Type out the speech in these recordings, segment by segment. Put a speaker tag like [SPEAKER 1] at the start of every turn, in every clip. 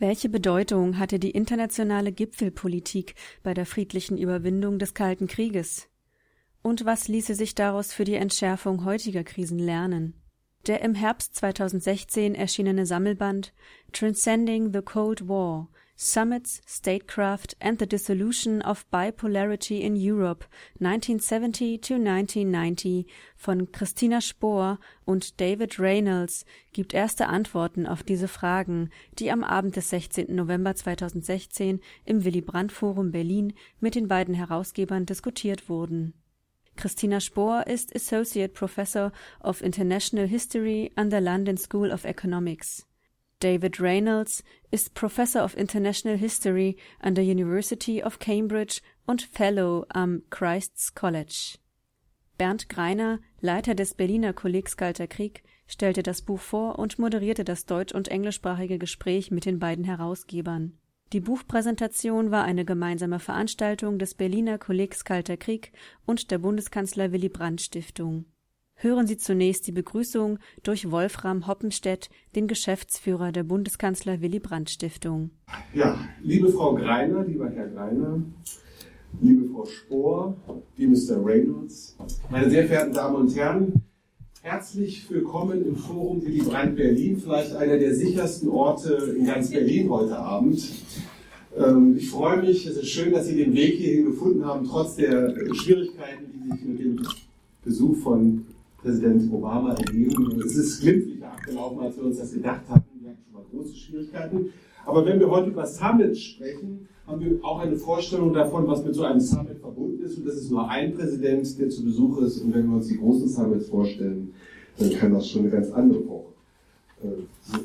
[SPEAKER 1] Welche Bedeutung hatte die internationale Gipfelpolitik bei der friedlichen Überwindung des Kalten Krieges? Und was ließe sich daraus für die Entschärfung heutiger Krisen lernen? Der im Herbst 2016 erschienene Sammelband Transcending the Cold War Summits, Statecraft and the Dissolution of Bipolarity in Europe 1970 to 1990 von Christina Spohr und David Reynolds gibt erste Antworten auf diese Fragen, die am Abend des 16. November 2016 im Willy Brandt Forum Berlin mit den beiden Herausgebern diskutiert wurden. Christina Spohr ist Associate Professor of International History an der London School of Economics. David Reynolds ist Professor of International History an der University of Cambridge und Fellow am Christ's College. Bernd Greiner, Leiter des Berliner Kollegs Kalter Krieg, stellte das Buch vor und moderierte das deutsch- und englischsprachige Gespräch mit den beiden Herausgebern. Die Buchpräsentation war eine gemeinsame Veranstaltung des Berliner Kollegs Kalter Krieg und der Bundeskanzler Willy Brandt Stiftung. Hören Sie zunächst die Begrüßung durch Wolfram Hoppenstedt, den Geschäftsführer der Bundeskanzler Willy Brandt Stiftung.
[SPEAKER 2] Ja, liebe Frau Greiner, lieber Herr Greiner, liebe Frau Spohr, liebe Mr. Reynolds, meine sehr verehrten Damen und Herren, Herzlich willkommen im Forum Willy Brandt Berlin, vielleicht einer der sichersten Orte in ganz Berlin heute Abend. Ähm, ich freue mich, es ist schön, dass Sie den Weg hierhin gefunden haben, trotz der Schwierigkeiten, die sich mit dem Besuch von Präsident Obama ergeben. Es ist glimpflicher abgelaufen, als wir uns das gedacht hatten. Wir hatten schon mal große Schwierigkeiten. Aber wenn wir heute über Summits sprechen, haben wir auch eine Vorstellung davon, was mit so einem Summit verbunden ist. Und das ist nur ein Präsident, der zu Besuch ist. Und wenn wir uns die großen Summits vorstellen, dann kann das schon eine ganz andere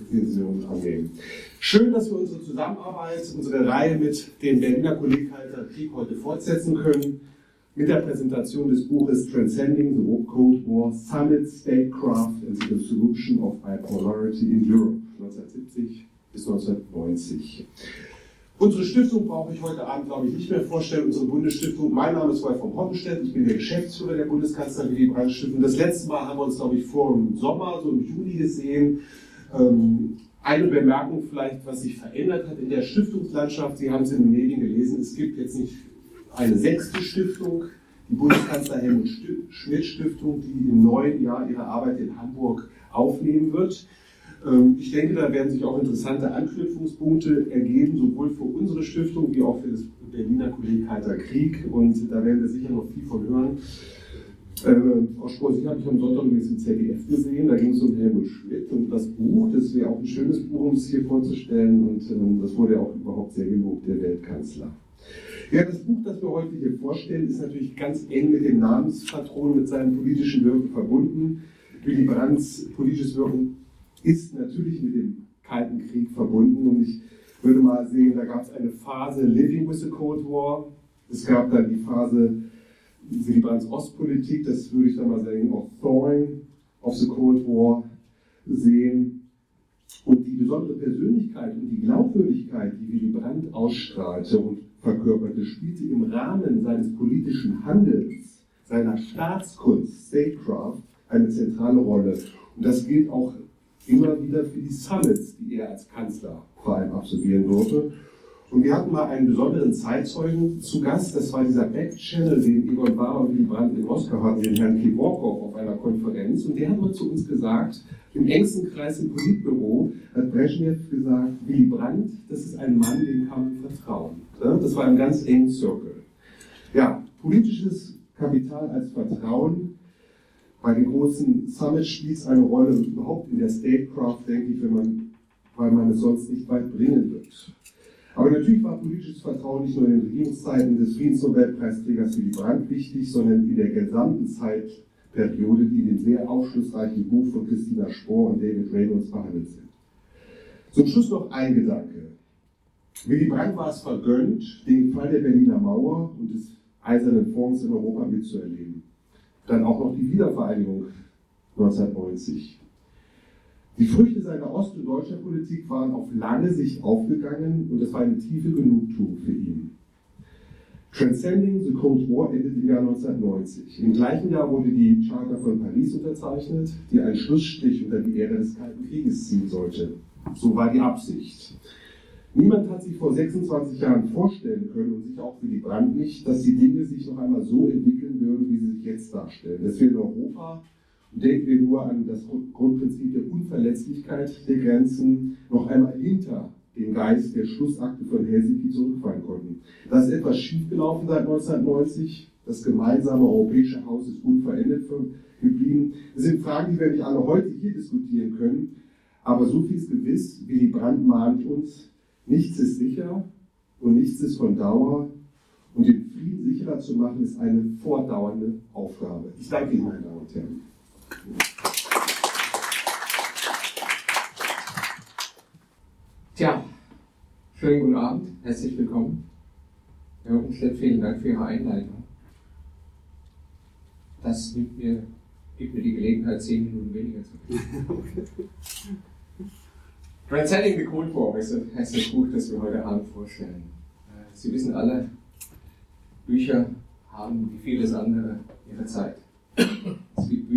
[SPEAKER 2] Vision äh, annehmen. Schön, dass wir unsere Zusammenarbeit, unsere Reihe mit dem Berliner Kolleghalter Krieg heute fortsetzen können. Mit der Präsentation des Buches Transcending the Cold War Summit, Statecraft and the Solution of Bipolarity in Europe 1970 bis 1990. Unsere Stiftung brauche ich heute Abend, glaube ich, nicht mehr vorstellen. Unsere Bundesstiftung. Mein Name ist Wolfram Hoppenstedt. Ich bin der Geschäftsführer der Bundeskanzler Willy Brandt Stiftung. Das letzte Mal haben wir uns, glaube ich, vor dem Sommer, so im Juli gesehen. Ähm, eine Bemerkung vielleicht, was sich verändert hat in der Stiftungslandschaft. Sie haben es in den Medien gelesen. Es gibt jetzt nicht eine sechste Stiftung, die Bundeskanzler Helmut Schmidt Stiftung, die im neuen Jahr ihre Arbeit in Hamburg aufnehmen wird. Ähm, ich denke, da werden sich auch interessante Anknüpfungspunkte ergeben, sowohl für unsere Stiftung wie auch für das Berliner Kolleg Kalter Krieg. Und da werden wir sicher noch viel von hören. Äh, Spohr, Sie habe ich am Sonntag übrigens im ZDF gesehen, da ging es um Helmut Schmidt und das Buch, das wäre auch ein schönes Buch, um es hier vorzustellen und ähm, das wurde auch überhaupt sehr gelobt, der Weltkanzler. Ja, das Buch, das wir heute hier vorstellen, ist natürlich ganz eng mit dem Namenspatron, mit seinem politischen Wirken verbunden. Willy Brandts politisches Wirken ist natürlich mit dem Kalten Krieg verbunden. Und ich würde mal sehen, da gab es eine Phase Living with the Cold War. Es gab dann die Phase Willy Brandts Ostpolitik, das würde ich dann mal sagen, auch Thawing of the Cold War sehen. Und die besondere Persönlichkeit und die Glaubwürdigkeit, die Willy Brandt ausstrahlte und verkörperte, spielte im Rahmen seines politischen Handelns, seiner Staatskunst, Statecraft, eine zentrale Rolle. Und das gilt auch immer wieder für die Summits, die er als Kanzler vor allem absolvieren durfte. Und wir hatten mal einen besonderen Zeitzeugen zu Gast, das war dieser Back-Channel, den Egon Bahr und Willy Brandt in Moskau hatten, den Herrn Kivorkov auf einer Konferenz. Und der hat mal zu uns gesagt, im engsten Kreis im Politbüro hat Brezhnev gesagt, Willy Brandt, das ist ein Mann, dem kann man vertrauen. Das war ein ganz engen Circle. Ja, politisches Kapital als Vertrauen bei den großen Summits spielt eine Rolle überhaupt in der Statecraft, denke ich, wenn man, weil man es sonst nicht weit bringen wird. Aber natürlich war politisches Vertrauen nicht nur in den Regierungszeiten des Friedensnobelpreisträgers Willy Brandt wichtig, sondern in der gesamten Zeitperiode, die in dem sehr aufschlussreichen Buch von Christina Spohr und David Reynolds behandelt sind. Zum Schluss noch ein Gedanke. Willy Brandt war es vergönnt, den Fall der Berliner Mauer und des Eisernen Fonds in Europa mitzuerleben. Dann auch noch die Wiedervereinigung 1990. Die Früchte seiner ost- und deutscher Politik waren auf lange Sicht aufgegangen und es war eine tiefe Genugtuung für ihn. Transcending the Cold War endet im Jahr 1990. Im gleichen Jahr wurde die Charta von Paris unterzeichnet, die einen Schlussstrich unter die Ära des Kalten Krieges ziehen sollte. So war die Absicht. Niemand hat sich vor 26 Jahren vorstellen können und sich auch für die Brand nicht, dass die Dinge sich noch einmal so entwickeln würden, wie sie sich jetzt darstellen. Dass wir Europa, denken wir nur an das Grundprinzip der Unverletzlichkeit der Grenzen, noch einmal hinter den Geist der Schlussakte von Helsinki zurückfallen konnten. Da ist etwas schiefgelaufen seit 1990. Das gemeinsame europäische Haus ist unverändert geblieben. Das sind Fragen, die wir nicht alle heute hier diskutieren können. Aber so viel ist gewiss, Willy Brandt mahnt uns, nichts ist sicher und nichts ist von Dauer. Und den Frieden sicherer zu machen, ist eine fortdauernde Aufgabe. Ich danke Ihnen, meine Damen und Herren.
[SPEAKER 3] Tja, schönen guten Abend, herzlich willkommen. Herr Hockenstedt, vielen Dank für Ihre Einleitung. Das nimmt mir, gibt mir die Gelegenheit, zehn Minuten weniger zu reden. Transcending the Cold War ist das Buch, das wir heute Abend vorstellen. Äh, Sie wissen alle, Bücher haben wie vieles andere ihre Zeit.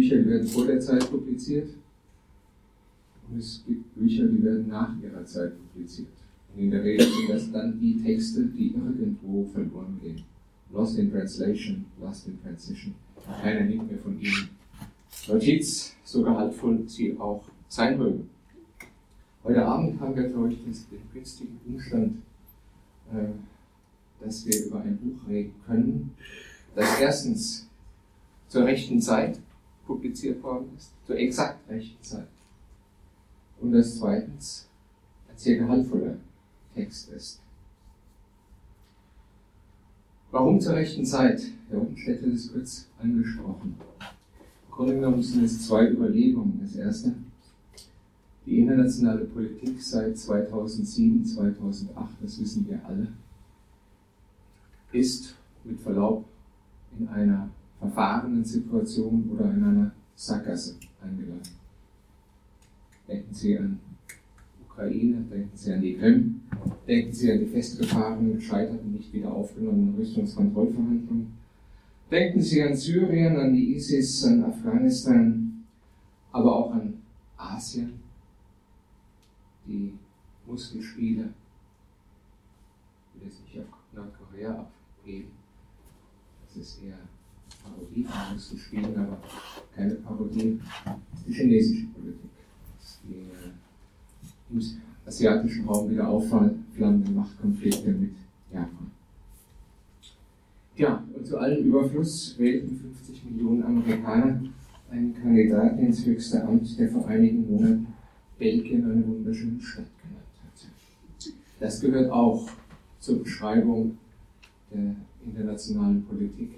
[SPEAKER 3] Bücher, die werden vor der Zeit publiziert und es gibt Bücher, die werden nach ihrer Zeit publiziert. Und in der Regel sind das dann die Texte, die irgendwo verloren gehen. Lost in Translation, Lost in Transition. Keiner nimmt mehr von ihnen Notiz, so gehaltvoll sie auch sein mögen. Heute Abend haben wir, glaube ich, den günstigen Umstand, äh, dass wir über ein Buch reden können, das erstens zur rechten Zeit publiziert worden ist, zur exakt rechten Zeit und das zweitens ein sehr gehaltvoller Text ist. Warum zur rechten Zeit? Herr Umstedt hat es kurz angesprochen. Im Grunde genommen sind es zwei Überlegungen. Das erste, die internationale Politik seit 2007, 2008, das wissen wir alle, ist mit Verlaub in einer verfahrenen Situation oder in einer Sackgasse eingeladen. Denken Sie an Ukraine, denken Sie an die Krim, denken Sie an die festgefahrenen, gescheiterten, nicht wieder aufgenommenen Rüstungskontrollverhandlungen. Denken Sie an Syrien, an die ISIS, an Afghanistan, aber auch an Asien, die Muskelspiele, ich will jetzt nicht auf Nordkorea abgeben, das ist eher Parodie von Muskelspielen, aber keine Parodie, das ist die chinesische Politik die im asiatischen Raum wieder aufflammende Machtkonflikte mit Japan. Ja, und zu allem Überfluss wählten 50 Millionen Amerikaner einen Kandidaten ins höchste Amt, der vor einigen Monaten Belgien eine wunderschöne Stadt genannt hat. Das gehört auch zur Beschreibung der internationalen Politik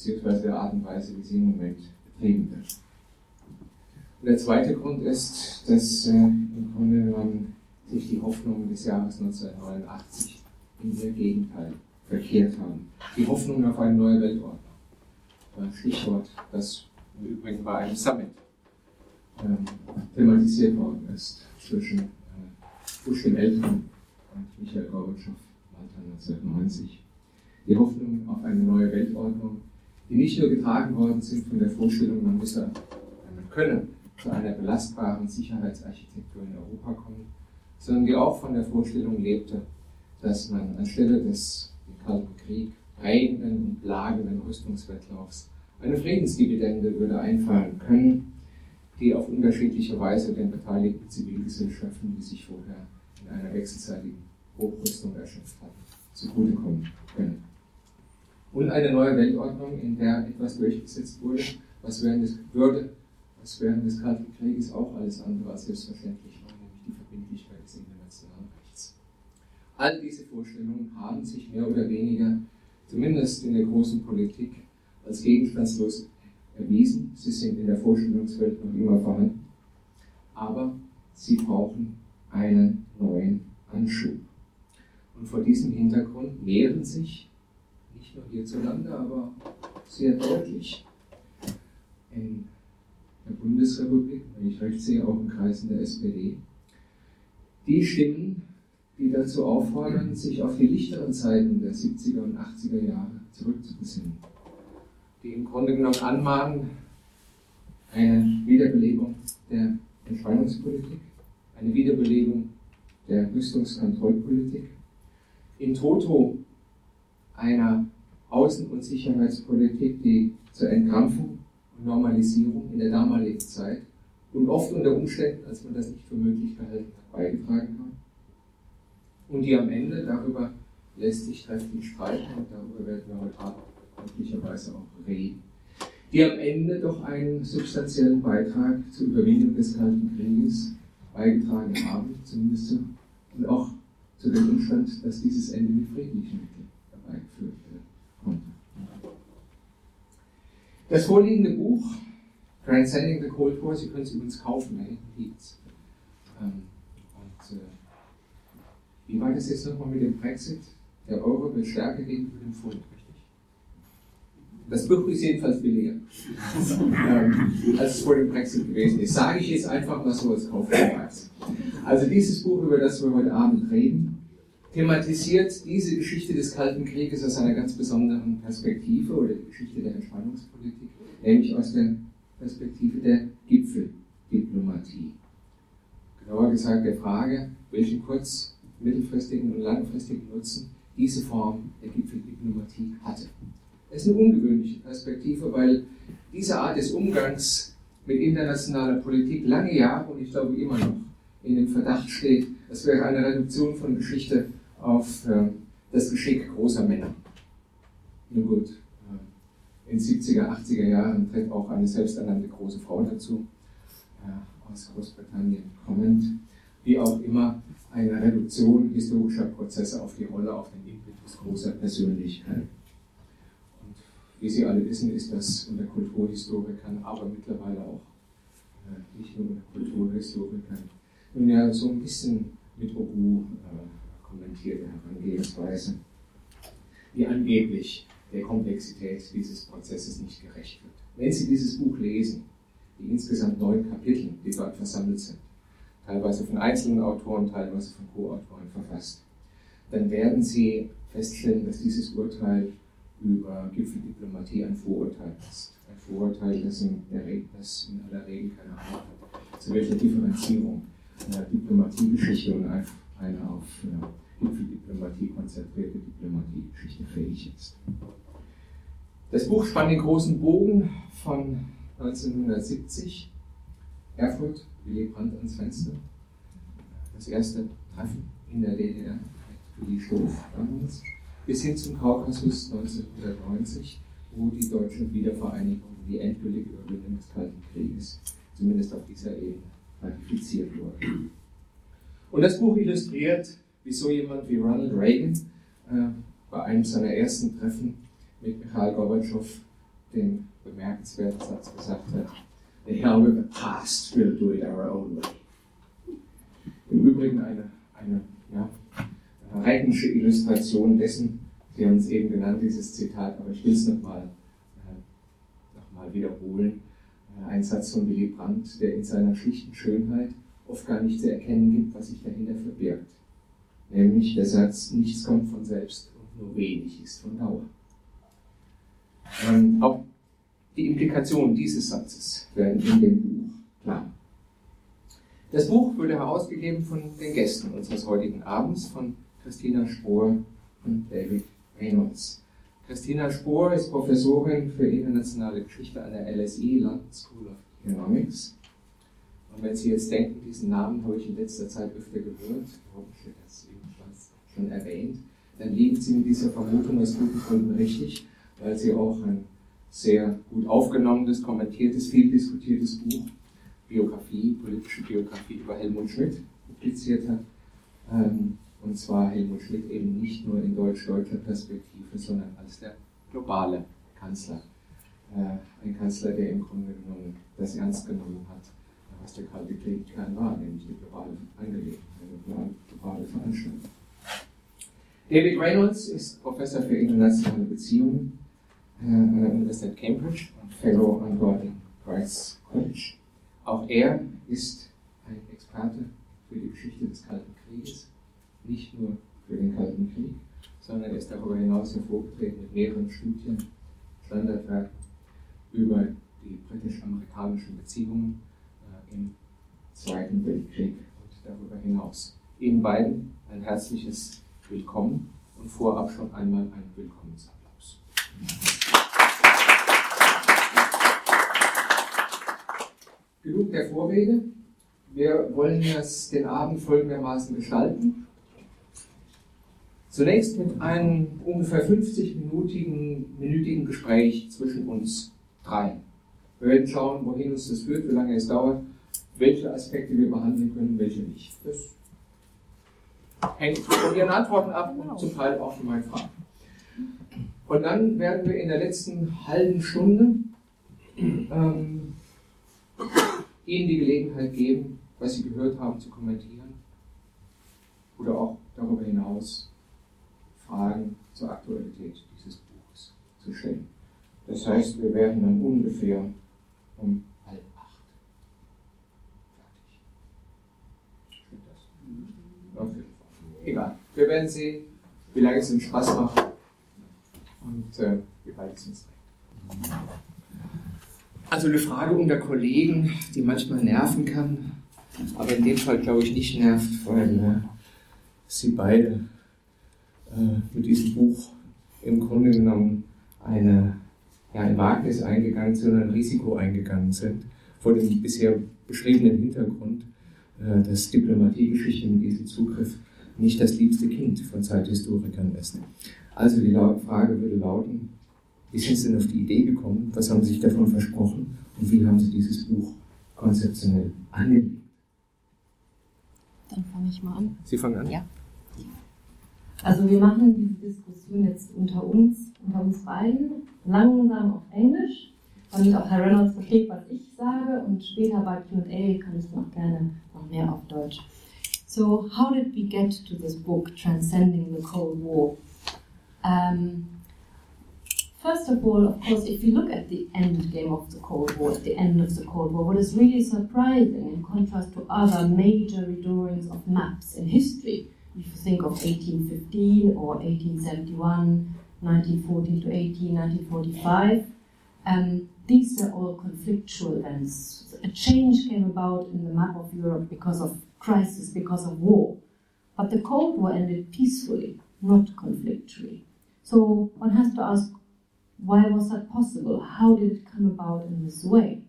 [SPEAKER 3] beziehungsweise der Art und Weise, wie sie im Moment betrieben wird. Und der zweite Grund ist, dass äh, im Grunde genommen sich die Hoffnungen des Jahres 1989 in ihr Gegenteil verkehrt haben. Die Hoffnung auf eine neue Weltordnung. Ein Stichwort, das im Übrigen bei einem Summit ähm, thematisiert worden ist zwischen äh, Bush dem Älteren und Michael Gorbatschow Malta 1990. Die Hoffnung auf eine neue Weltordnung, die nicht nur getragen worden sind von der Vorstellung, man müsse, man könne zu einer belastbaren Sicherheitsarchitektur in Europa kommen, sondern die auch von der Vorstellung lebte, dass man anstelle des im Kalten Krieg prägenden und plagenden Rüstungswettlaufs eine Friedensdividende würde einfallen können, die auf unterschiedliche Weise den beteiligten Zivilgesellschaften, die sich vorher in einer wechselseitigen Hochrüstung erschöpft hatten, zugutekommen können. Und eine neue Weltordnung, in der etwas durchgesetzt wurde, was während des, würde was während des Kalten Krieges auch alles andere als selbstverständlich war, nämlich die Verbindlichkeit des internationalen Rechts. All diese Vorstellungen haben sich mehr oder weniger, zumindest in der großen Politik, als gegenstandslos erwiesen. Sie sind in der Vorstellungswelt noch immer vorhanden, aber sie brauchen einen neuen Anschub. Und vor diesem Hintergrund mehren sich, nicht nur hierzulande, aber sehr deutlich in der Bundesrepublik, wenn ich recht sehe, auch in Kreisen der SPD, die Stimmen, die dazu auffordern, sich auf die lichteren Zeiten der 70er und 80er Jahre zurückzubesinnen. Die im Grunde genommen anmahnen, eine Wiederbelebung der Entspannungspolitik, eine Wiederbelebung der Rüstungskontrollpolitik, in toto einer Außen- und Sicherheitspolitik, die zur Entkrampfung und Normalisierung in der damaligen Zeit und oft unter Umständen, als man das nicht für möglich gehalten hat, beigetragen hat. Und die am Ende, darüber lässt sich trefflich streiten und darüber werden wir heute Abend möglicherweise auch reden, die am Ende doch einen substanziellen Beitrag zur Überwindung des Kalten Krieges beigetragen haben, zumindest zu, und auch zu dem Umstand, dass dieses Ende mit friedlichen Mitteln herbeigeführt werden konnte. Das vorliegende Buch, Transcending the Cold War, Sie können es übrigens kaufen, da hinten liegt es. Ähm, und äh, wie war das jetzt nochmal mit dem Brexit? Der Euro wird stärker gegenüber dem Pfund, richtig? Das Buch ist jedenfalls billiger, ähm, als es vor dem Brexit gewesen ist. Sage ich jetzt einfach mal so als Kaufpreis. Also dieses Buch, über das wir heute Abend reden, thematisiert diese Geschichte des Kalten Krieges aus einer ganz besonderen Perspektive oder die Geschichte der Entspannungspolitik, nämlich aus der Perspektive der Gipfeldiplomatie. Genauer gesagt der Frage, welchen kurz-, mittelfristigen und langfristigen Nutzen diese Form der Gipfeldiplomatie hatte. Es ist eine ungewöhnliche Perspektive, weil diese Art des Umgangs mit internationaler Politik lange Jahre und ich glaube immer noch in dem Verdacht steht, es wäre eine Reduktion von Geschichte auf äh, das Geschick großer Männer. Nun gut, äh, in 70er, 80er Jahren tritt auch eine selbsternannte große Frau dazu, äh, aus Großbritannien kommend, wie auch immer eine Reduktion historischer Prozesse auf die Rolle, auf den Impetus großer Persönlichkeit. Und wie Sie alle wissen, ist das unter Kulturhistorikern, aber mittlerweile auch äh, nicht nur unter Kulturhistorikern, nun ja so ein bisschen mit Obu äh, kommentierte Herangehensweise, die angeblich der Komplexität dieses Prozesses nicht gerecht wird. Wenn Sie dieses Buch lesen, die insgesamt neun Kapitel, die dort versammelt sind, teilweise von einzelnen Autoren, teilweise von Co-Autoren verfasst, dann werden Sie feststellen, dass dieses Urteil über Gipfeldiplomatie ein Vorurteil ist. Ein Vorurteil, das in, der Regel, das in aller Regel keine Ahnung hat, zu welcher Differenzierung einer Diplomatiegeschichte und eine auf Gipfeldiplomatie konzentrierte Diplomatiegeschichte fähig ist. Das Buch spannt den großen Bogen von 1970, Erfurt, Willy Brandt ans Fenster, das erste Treffen in der DDR, Willy Stoff damals, bis hin zum Kaukasus 1990, wo die deutsche Wiedervereinigung, die endgültige Überwindung des Kalten Krieges, zumindest auf dieser Ebene, ratifiziert wurde. Und das Buch illustriert wie so jemand wie Ronald Reagan äh, bei einem seiner ersten Treffen mit Mikhail Gorbatschow den bemerkenswerten Satz gesagt hat, The hell with the past, we'll do it our own way. Im Übrigen eine, eine ja, reichendsche Illustration dessen, Sie haben es eben genannt, dieses Zitat, aber ich will es nochmal äh, noch wiederholen. Äh, ein Satz von Willy Brandt, der in seiner schlichten Schönheit oft gar nicht zu erkennen gibt, was sich dahinter verbirgt nämlich der Satz, nichts kommt von selbst und nur wenig ist von Dauer. Ähm, auch die Implikationen dieses Satzes werden in dem Buch klar. Das Buch wurde herausgegeben von den Gästen unseres heutigen Abends, von Christina Spohr und David Reynolds. Christina Spohr ist Professorin für internationale Geschichte an der LSE, London School of Economics. Und wenn Sie jetzt denken, diesen Namen habe ich in letzter Zeit öfter gehört, hoffentlich das schon erwähnt, dann liegt sie mit dieser Vermutung aus guten Gründen richtig, weil sie auch ein sehr gut aufgenommenes, kommentiertes, viel diskutiertes Buch, Biografie, politische Biografie über Helmut Schmidt publiziert hat. Ähm, und zwar Helmut Schmidt eben nicht nur in deutsch-deutscher Perspektive, sondern als der globale Kanzler. Äh, ein Kanzler, der im Grunde genommen das ernst genommen hat, was der Kalte Krieg war, nämlich die globale Angelegenheit, eine globale Veranstaltung. David Reynolds ist Professor für internationale Beziehungen an der Universität Cambridge und Fellow an Gordon Price College. Auch er ist ein Experte für die Geschichte des Kalten Krieges, nicht nur für den Kalten Krieg, sondern er ist darüber hinaus hervorgetreten mit mehreren Studien, Standardwerken über die britisch-amerikanischen Beziehungen im Zweiten Weltkrieg und darüber hinaus. Ihnen beiden ein herzliches Willkommen und vorab schon einmal einen Willkommensapplaus. Genug der Vorrede. Wir wollen das, den Abend folgendermaßen gestalten. Zunächst mit einem ungefähr 50-minütigen minütigen Gespräch zwischen uns drei. Wir werden schauen, wohin uns das führt, wie lange es dauert, welche Aspekte wir behandeln können, welche nicht. Das hängt von Ihren Antworten ab und zum Teil auch von meinen Fragen. Und dann werden wir in der letzten halben Stunde ähm, Ihnen die Gelegenheit geben, was Sie gehört haben, zu kommentieren oder auch darüber hinaus Fragen zur Aktualität dieses Buches zu stellen. Das heißt, wir werden dann ungefähr um halb acht fertig. Stimmt das? Auf jeden Fall. Egal. Wir werden sehen, wie lange es uns Spaß macht und äh, wie weit es uns trägt. Also eine Frage unter Kollegen, die manchmal nerven kann, aber in dem Fall glaube ich nicht nervt, weil äh, sie beide äh, mit diesem Buch im Grunde genommen eine, ja, ein Wagnis eingegangen sind, ein Risiko eingegangen sind, vor dem bisher beschriebenen Hintergrund, dass Diplomatiegeschichte mit diesem Zugriff nicht das liebste Kind von Zeithistorikern ist. Also die Frage würde lauten, wie sind Sie denn auf die Idee gekommen? Was haben Sie sich davon versprochen? Und wie haben Sie dieses Buch konzeptionell angelegt?
[SPEAKER 4] Dann fange ich mal an.
[SPEAKER 3] Sie fangen an?
[SPEAKER 4] Ja. Also wir machen diese Diskussion jetzt unter uns, unter uns beiden, langsam auf Englisch, auch Herr Reynolds versteht, was ich sage und später bei Q&A kann ich noch gerne noch mehr auf Deutsch. So, how did we get to this book, Transcending the Cold War? Um, first of all, of course, if you look at the end game of the Cold War, at the end of the Cold War, what is really surprising in contrast to other major redrawings of maps in history, if you think of 1815 or 1871, 1914 to 18, 1945, um, these are all conflictual events. A change came about in the map of Europe because of crisis, because of war. But the Cold War ended peacefully, not conflictually. So one has to ask, why was that possible? How did it come about in this way?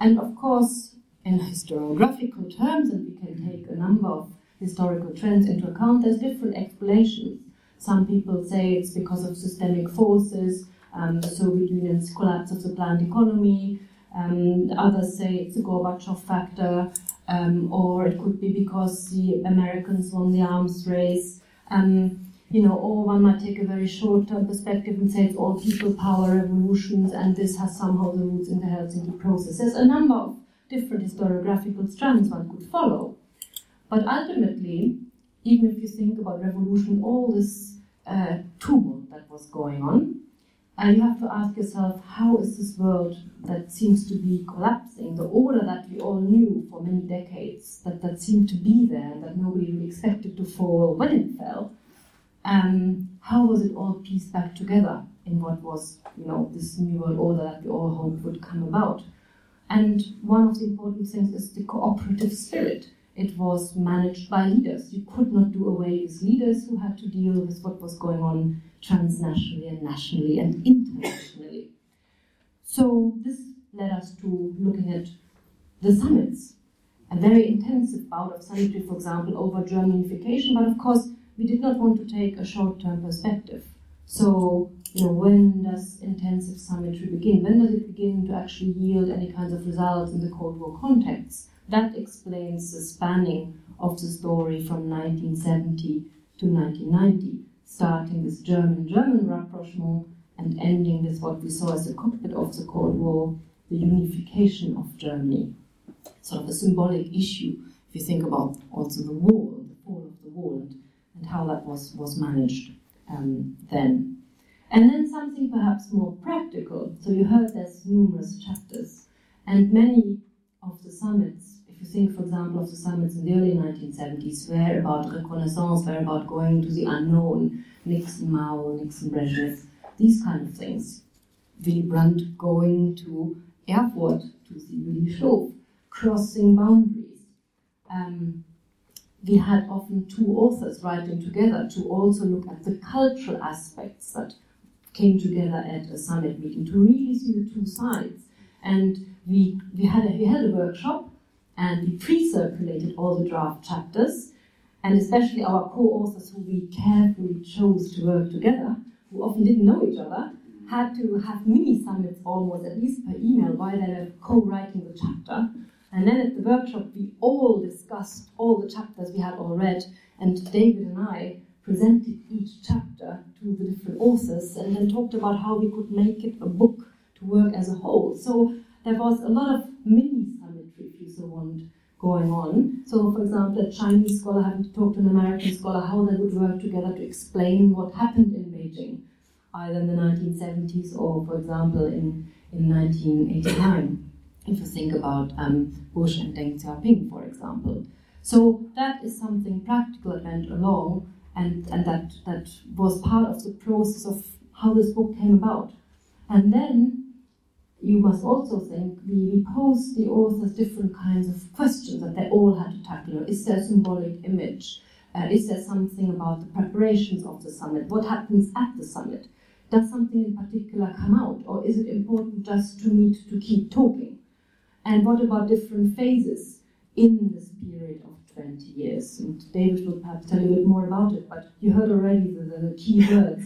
[SPEAKER 4] And of course, in historiographical terms, and we can take a number of historical trends into account, there's different explanations. Some people say it's because of systemic forces, um, Soviet Union's collapse of the planned economy. Um, others say it's the Gorbachev factor, um, or it could be because the Americans won the arms race. Um, you know, or one might take a very short-term perspective and say it's all people power revolutions, and this has somehow the roots in the Helsinki process. There's a number of different historiographical strands one could follow. But ultimately, even if you think about revolution, all this uh, tumult that was going on, and you have to ask yourself, how is this world that seems to be collapsing, the order that we all knew for many decades, that, that seemed to be there, that nobody really expected to fall when it fell, um, how was it all pieced back together in what was, you know, this new world order that we all hoped would come about? And one of the important things is the cooperative spirit. It was managed by leaders. You could not do away with leaders who had to deal with what was going on transnationally and nationally and internationally. So this led us to looking at the summits, a very intensive bout of summitry, for example, over German unification, but of course we did not want to take a short-term perspective. So, you know, when does intensive summitry begin? When does it begin to actually yield any kinds of results in the Cold War context? That explains the spanning of the story from 1970 to 1990, starting with German-German rapprochement and ending with what we saw as the cockpit of the Cold War, the unification of Germany. Sort of a symbolic issue if you think about also the wall, the fall of the wall, and and how that was, was managed um, then. And then something perhaps more practical. So you heard there's numerous chapters, and many of the summits, you think, for example, of the summits in the early 1970s, were about reconnaissance, were about going to the unknown, Nixon Mao, Nixon Brezhnev, these kind of things. Willy Brandt going to Erfurt to see Willy Stoph, crossing boundaries. Um, we had often two authors writing together to also look at the cultural aspects that came together at a summit meeting to really see the two sides. And we, we, had, a, we had a workshop and pre-circulated all the draft chapters and especially our co-authors who we carefully chose to work together, who often didn't know each other, had to have mini summits almost, at least per email, while they were co-writing the chapter. And then at the workshop, we all discussed all the chapters we had all read, and David and I presented each chapter to the different authors and then talked about how we could make it a book to work as a whole. So there was a lot of mini summitry, if you so want, going on. So, for example, a Chinese scholar having to talk to an American scholar how they would work together to explain what happened in Beijing, either in the 1970s or, for example, in, in 1989. If you think about um, Bush and Deng Xiaoping, for example. So that is something practical that went along and, and that, that was part of the process of how this book came about. And then you must also think we, we posed the authors different kinds of questions that they all had to tackle. Is there a symbolic image? Uh, is there something about the preparations of the summit? What happens at the summit? Does something in particular come out? Or is it important just to meet to keep talking? And what about different phases in this period of 20 years. And David will perhaps tell you a bit more about it, but you heard already the, the key words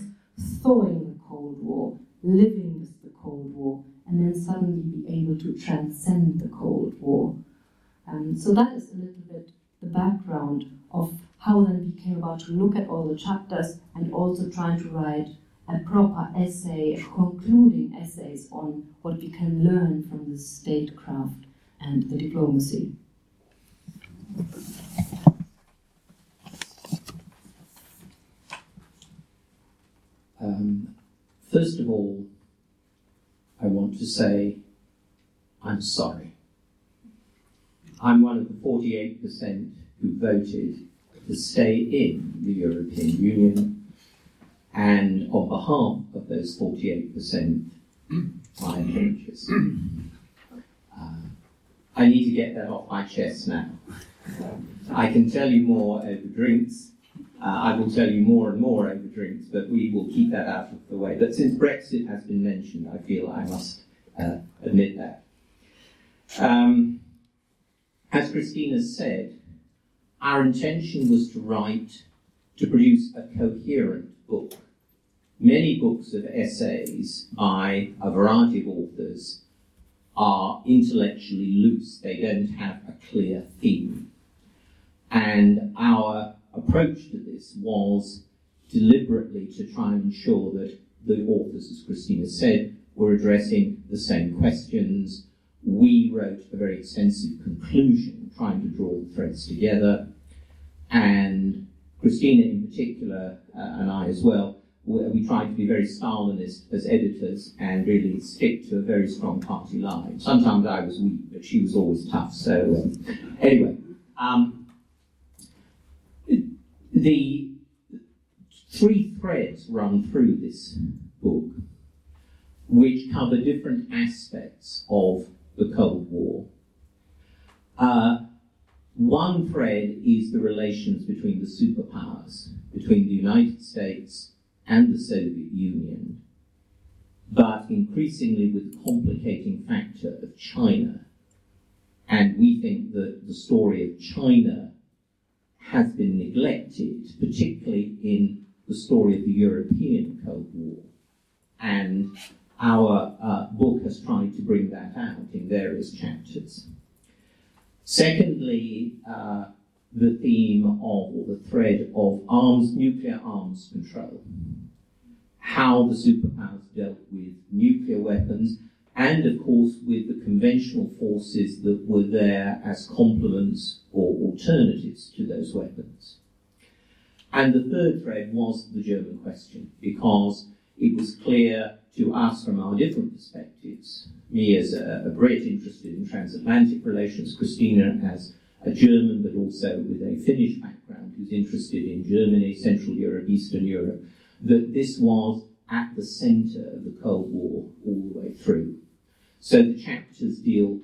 [SPEAKER 4] thawing the Cold War, living with the Cold War, and then suddenly be able to transcend the Cold War. Um, so that is a little bit the background of how then we came about to look at all the chapters and also trying to write a proper essay, concluding essays on what we can learn from the statecraft and the diplomacy.
[SPEAKER 5] Um, first of all, I want to say I'm sorry. I'm one of the 48% who voted to stay in the European Union, and on behalf of those 48%, my apologies. Uh, I need to get that off my chest now. I can tell you more over drinks. Uh, I will tell you more and more over drinks, but we will keep that out of the way. But since Brexit has been mentioned, I feel I must uh, admit that. Um, as Kristina said, our intention was to write, to produce a coherent book. Many books of essays by a variety of authors are intellectually loose. They don't have a clear theme. And our approach to this was deliberately to try and ensure that the authors, as Kristina said, were addressing the same questions. We wrote a very extensive conclusion, trying to draw the threads together. And Kristina, in particular, uh, and I as well, we tried to be very Stalinist as editors and really stick to a very strong party line. Sometimes I was weak, but she was always tough. So, um, anyway, um, the three threads run through this book, which cover different aspects of the Cold War. Uh, one thread is the relations between the superpowers, between the United States and the Soviet Union, but increasingly with the complicating factor of China. And we think that the story of China has been neglected, particularly in the story of the European Cold War. And our uh, book has tried to bring that out in various chapters. Secondly, uh, the theme of, or the thread of arms, nuclear arms control. How the superpowers dealt with nuclear weapons and of course with the conventional forces that were there as complements or alternatives to those weapons. And the third thread was the German question, because it was clear to us from our different perspectives, me as a, a Brit interested in transatlantic relations, Kristina as a German but also with a Finnish background who's interested in Germany, Central Europe, Eastern Europe, that this was at the centre of the Cold War all the way through. So the chapters deal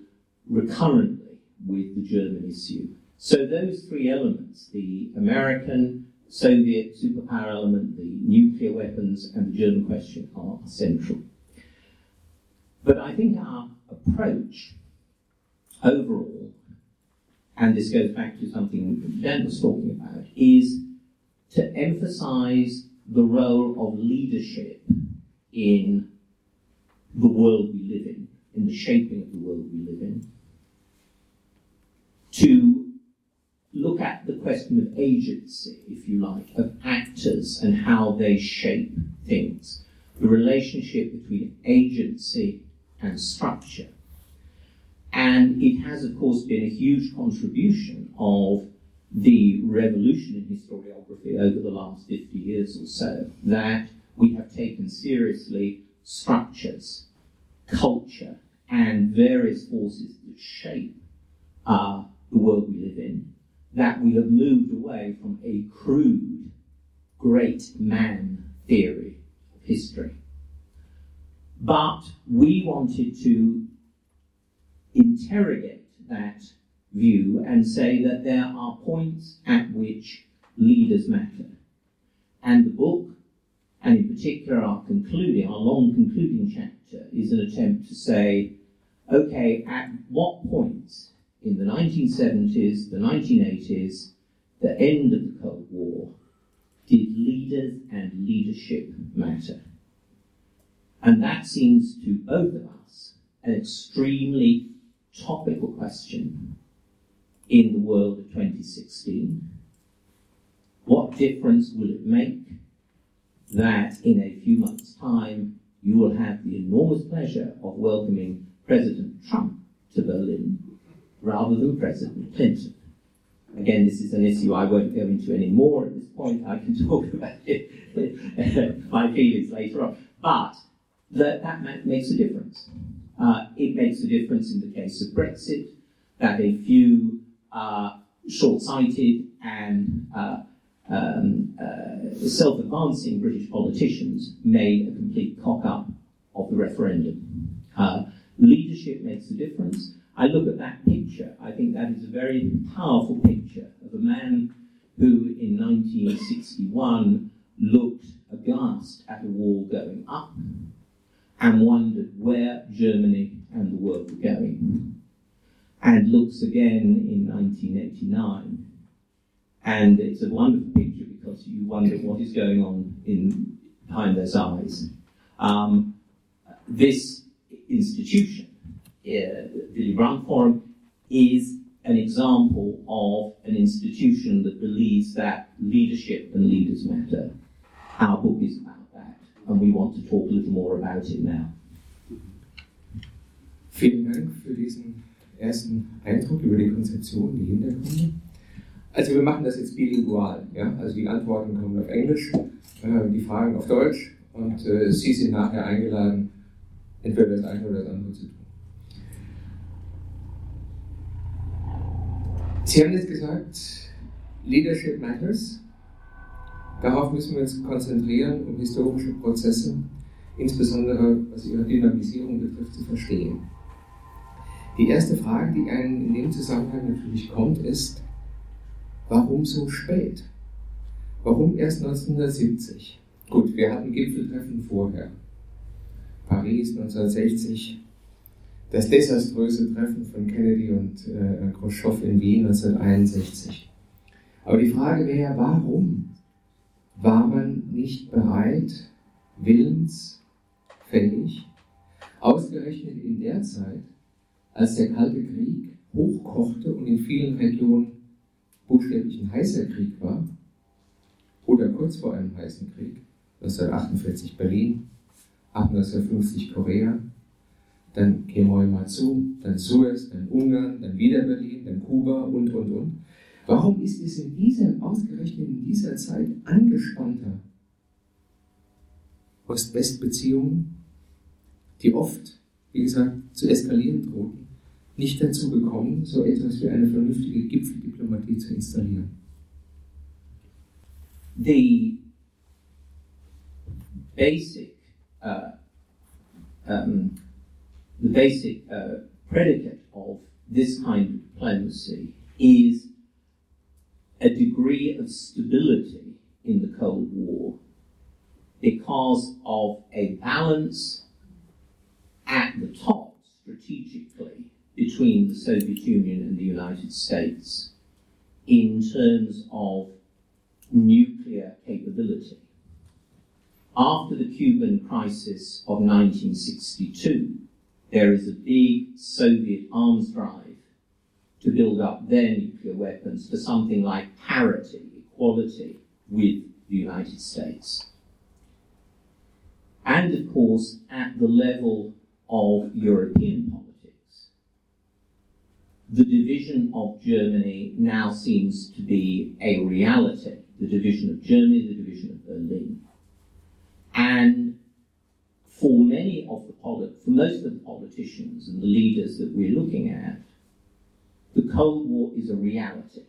[SPEAKER 5] recurrently with the German issue. So those three elements, the American, Soviet superpower element, the nuclear weapons, and the German question are central. But I think our approach overall, and this goes back to something Dan was talking about, is to emphasize the role of leadership in the world we live in, in the shaping of the world we live in, to look at the question of agency, if you like, of actors and how they shape things, the relationship between agency and structure. And it has, of course, been a huge contribution of the revolution in historiography over the last 50 years or so that we have taken seriously structures, culture, and various forces that shape uh, the world we live in that we have moved away from a crude great man theory of history. But we wanted to interrogate that view and say that there are points at which leaders matter. And the book, and in particular our concluding, our long concluding chapter, is an attempt to say, okay, at what points in the 1970s, the 1980s, the end of the Cold War, did leaders and leadership matter? And that seems to both of us an extremely topical question in the world of 2016. What difference will it make that in a few months' time you will have the enormous pleasure of welcoming President Trump to Berlin rather than President Clinton. Again, this is an issue I won't go into any more at this point. I can talk about it, my feelings later on. But that, that makes a difference. Uh, it makes a difference in the case of Brexit, that a few uh, short-sighted and uh, um, uh, self-advancing British politicians made a complete cock-up of the referendum. Uh, leadership makes a difference. I look at that picture, I think that is a very powerful picture of a man who in 1961 looked aghast at a wall going up and wondered where Germany and the world were going. And looks again in 1989. And it's a wonderful picture because you wonder what is going on in behind those eyes. Um, this institution uh, Willy Brandt Forum is an example of an institution that believes that leadership and leaders matter. Our book is about that, and we want to talk a little more about it now.
[SPEAKER 3] Vielen Dank für diesen ersten Eindruck über die Konzeption, die Hintergründe. Also wir machen das jetzt bilingual, ja? also die Antworten kommen auf Englisch, äh, die Fragen auf Deutsch und äh, Sie sind nachher eingeladen, entweder das eine oder das andere zu tun. Sie haben jetzt gesagt, Leadership Matters. Darauf müssen wir uns konzentrieren, um historische Prozesse, insbesondere was ihre Dynamisierung betrifft, zu verstehen. Die erste Frage, die einem in dem Zusammenhang natürlich kommt, ist, warum so spät? Warum erst 1970? Gut, wir hatten Gipfeltreffen vorher. Paris 1960, das desaströse Treffen von Kennedy und äh, Khrushchev in Wien 1961. Aber die Frage wäre, warum war man nicht bereit, willensfähig, ausgerechnet in der Zeit, als der Kalte Krieg hochkochte und in vielen Regionen buchstäblich ein heißer Krieg war, oder kurz vor einem heißen Krieg, 1948 Berlin, ab 1950 Korea, dann Kemoy Matsu, dann Suez, dann Ungarn, dann wieder Berlin, dann Kuba und, und, und. Warum ist es in dieser, ausgerechnet in dieser Zeit angespannter Ost-West-Beziehungen, die oft, wie gesagt, zu eskalieren drohten, nicht dazu gekommen, so etwas wie eine vernünftige Gipfeldiplomatie zu installieren?
[SPEAKER 5] The basic, uh, um, the basic uh, predicate of this kind of diplomacy is a degree of stability in the Cold War because of a balance at the top strategically between the Soviet Union and the United States in terms of nuclear capability. After the Cuban crisis of 1962, there is a big Soviet arms drive to build up their nuclear weapons to something like parity, equality with the United States. And of course, at the level of European politics, the division of Germany now seems to be a reality. The division of Germany, the division of Berlin. And for many of the polit- for most of the politicians and the leaders that we're looking at, the Cold War is a reality.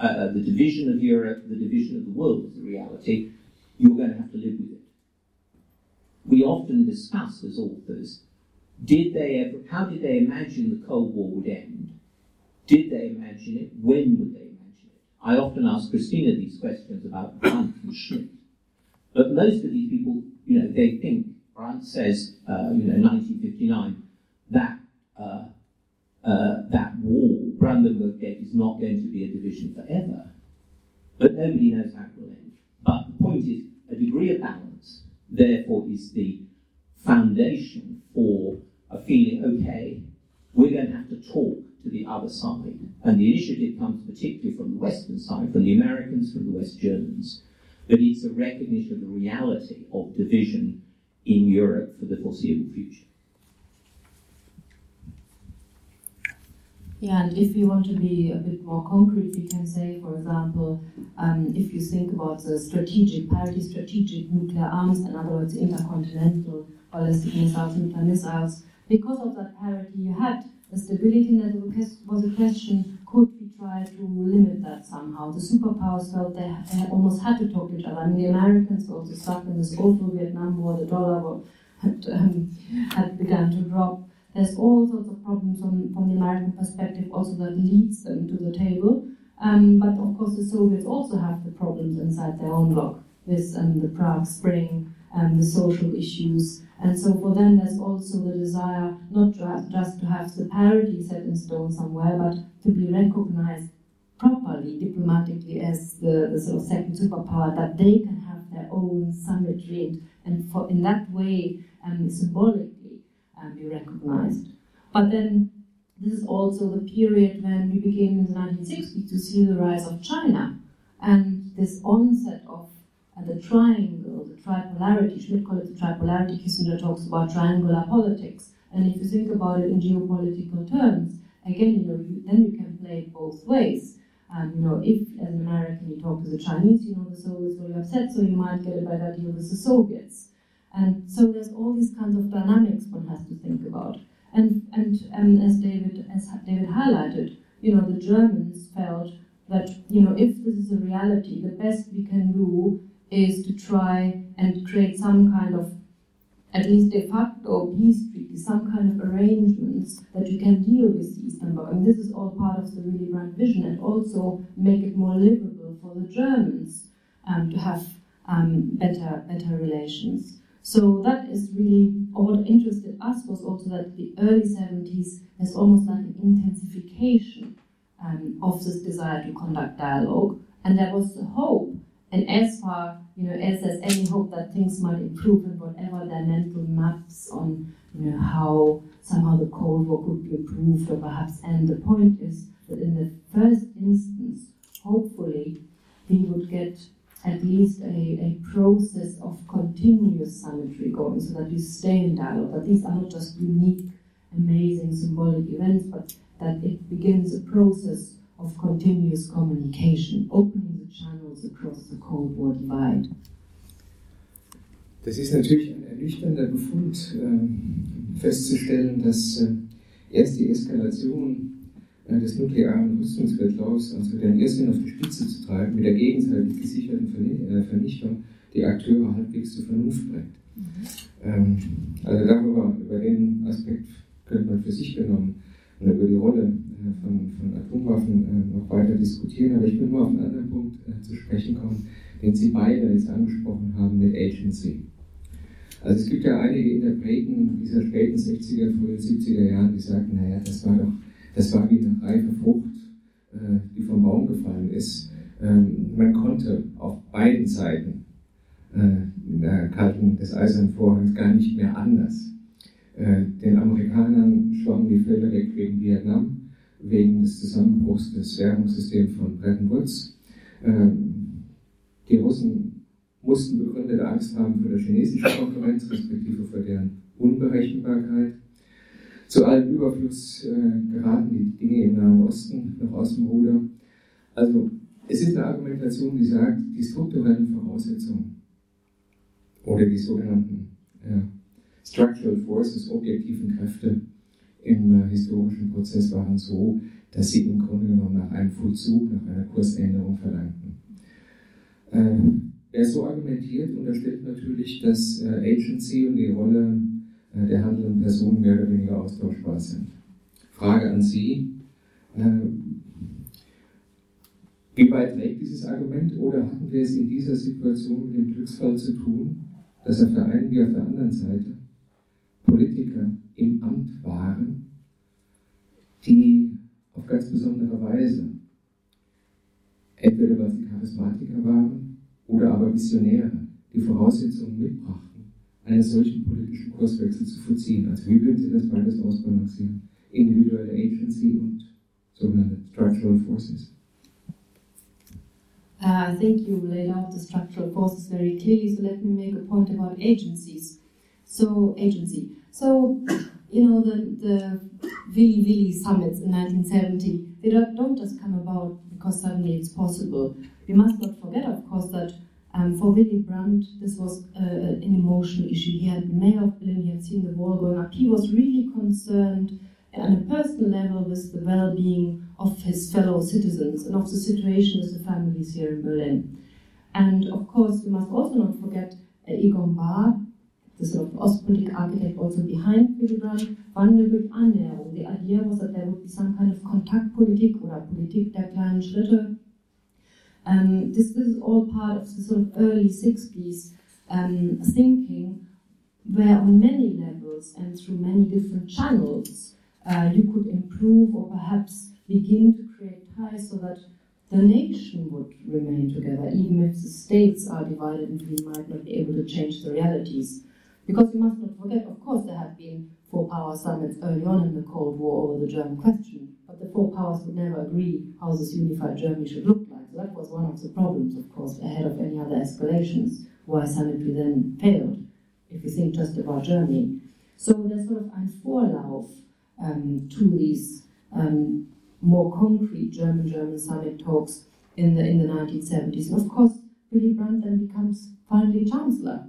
[SPEAKER 5] Uh, uh, the division of Europe, the division of the world is a reality. You're going to have to live with it. We often discuss as authors, did they ever, how did they imagine the Cold War would end? Did they imagine it? When would they imagine it? I often ask Kristina these questions about Brandt and Schmidt. But most of these people, you know, they think, Brandt says, uh, you know, 1959, that uh, uh, that wall, Brandenburg Gate, is not going to be a division forever. But nobody knows how it will end. But the point is, a degree of balance, therefore, is the foundation for a feeling, okay, we're going to have to talk to the other side. And the initiative comes particularly from the Western side, from the Americans, from the West Germans. But it's a recognition of the reality of division in Europe for the foreseeable future.
[SPEAKER 4] Yeah, and if you want to be a bit more concrete, we can say, for example, um, if you think about the strategic parity, strategic nuclear arms, in other words, intercontinental ballistic missiles, nuclear missiles, because of that parity, you had a stability, that was a question: could we try to limit that somehow? The superpowers felt they, they almost had to talk to each other. I mean, the Americans were also stuck in this awful Vietnam War. The dollar had, um, had begun to drop there's all sorts of problems from, from the American perspective also that leads them to the table. Um, but of course, the Soviets also have the problems inside their own bloc with um, the Prague Spring, and um, the social issues. And so for them, there's also the desire not just to have the parity set in stone somewhere, but to be recognized properly, diplomatically, as the, the sort of second superpower, that they can have their own summit summitry and, for, in that way, um, symbolic and be recognized. But then this is also the period when we begin in the 1960s to see the rise of China and this onset of uh, the triangle, tripolarity. Schmidt called it the tripolarity. Kissinger talks about triangular politics. And if you think about it in geopolitical terms, again, you know, you, then you can play it both ways. And you know, if as an American you talk to the Chinese, you know the Soviets will be upset, so you might get a better deal with the Soviets. And so there's all these kinds of dynamics one has to think about. And, and um, as David as David highlighted, you know, the Germans felt that you know if this is a reality, the best we can do is to try and create some kind of at least de facto peace treaty, some kind of arrangements that you can deal with Bloc. And this is all part of the Willy Brandt vision and also make it more livable for the Germans um, to have um, better better relations. So that is really, what interested us was also that the early 70s is almost like an intensification um, of this desire to conduct dialogue. And there was the hope, and as far you know, as there's any hope that things might improve and whatever their mental maps on you know how somehow the Cold War could be improved or perhaps end. The point is that in the first instance, hopefully, we would get at least a, a process of continuous summitry going so that you stay in dialogue, that these are not just unique, amazing symbolic events, but that it begins a process of continuous communication, opening the channels
[SPEAKER 3] Das ist natürlich ein ernüchternder Befund, äh, festzustellen, dass äh, erst die Eskalation äh, des nuklearen Rüstungswettlaufs, also den Irrsinn auf die Spitze zu treiben, mit der gegenseitig gesicherten äh, Vernichtung, die Akteure halbwegs zur Vernunft bringt. Mhm. Ähm, also darüber, über den Aspekt könnte man für sich genommen und über die Rolle äh, von, von Atomwaffen äh, noch weiter diskutieren, aber ich will mal auf einen anderen Punkt äh, zu sprechen kommen, den Sie beide jetzt angesprochen haben mit Agency. Also es gibt ja einige Interpreten dieser späten 60er, frühen 70er Jahren, die sagten, naja, das war doch, das war wie eine reife Frucht, die vom Baum gefallen ist. Ähm, man konnte auf beiden Seiten in der Kalten des Eisernen Vorhangs gar nicht mehr anders. Äh, den Amerikanern schwammen die Felder weg wegen Vietnam, wegen des Zusammenbruchs des Währungssystems von Bretton Woods. Ähm, die Russen mussten begründete Angst haben vor der chinesischen Konkurrenz, respektive vor deren Unberechenbarkeit. Zu allem Überfluss äh, geraten die Dinge im Nahen Osten noch aus dem Ruder. Also es ist eine Argumentation, die sagt, die strukturellen Voraussetzungen oder die sogenannten ja, Structural Forces, objektiven Kräfte im äh, historischen Prozess waren so, dass sie im Grunde genommen nach einem Vollzug, nach einer Kursänderung verlangten. Äh, wer so argumentiert, unterstellt natürlich, dass äh, Agency und die Rolle äh, der handelnden Personen mehr oder weniger austauschbar sind. Frage an Sie. Äh, wie weit trägt dieses Argument oder hatten wir es in dieser Situation mit dem Glücksfall zu tun, dass auf der einen wie auf der anderen Seite Politiker im Amt waren, die auf ganz besondere Weise, entweder weil sie Charismatiker waren oder aber Visionäre, die Voraussetzungen mitbrachten, einen solchen politischen Kurswechsel zu vollziehen. Also wie würden Sie das beides ausbalancieren? Individuelle Agency und sogenannte Structural Forces.
[SPEAKER 4] Uh, I think you laid out the structural forces very clearly, so let me make a point about agencies. So, agency. So, you know, the, the Willy Willy summits in 1970, they don't, don't just come about because suddenly it's possible. We must not forget, of course, that um, for Willy Brandt, this was uh, an emotional issue. He had been mayor of Berlin, he had seen the wall going up. He was really concerned on a personal level with the well being of his fellow citizens and of the situation with the families here in Berlin. And of course, we must also not forget uh, Egon Bahr, the sort of Ostpolitik architect also behind Wandel durch Annäherung. The idea was that there would be some kind of Kontaktpolitik oder Politik der kleinen Schritte. Um, this, this is all part of the sort of early 60s um, thinking, where on many levels and through many different channels, uh, you could improve or perhaps begin to create ties so that the nation would remain together, even if the states are divided and we might not be able to change the realities. Because we must not forget, of course, there have been four power summits early on in the Cold War over the German question, but the four powers would never agree how this unified Germany should look like. So that was one of the problems, of course, ahead of any other escalations, why summit we then failed, if we think just about Germany. So there's sort of ein Vorlauf um, to these um, more concrete German-German summit talks in the in the 1970s. And of course, Willy Brandt then becomes finally chancellor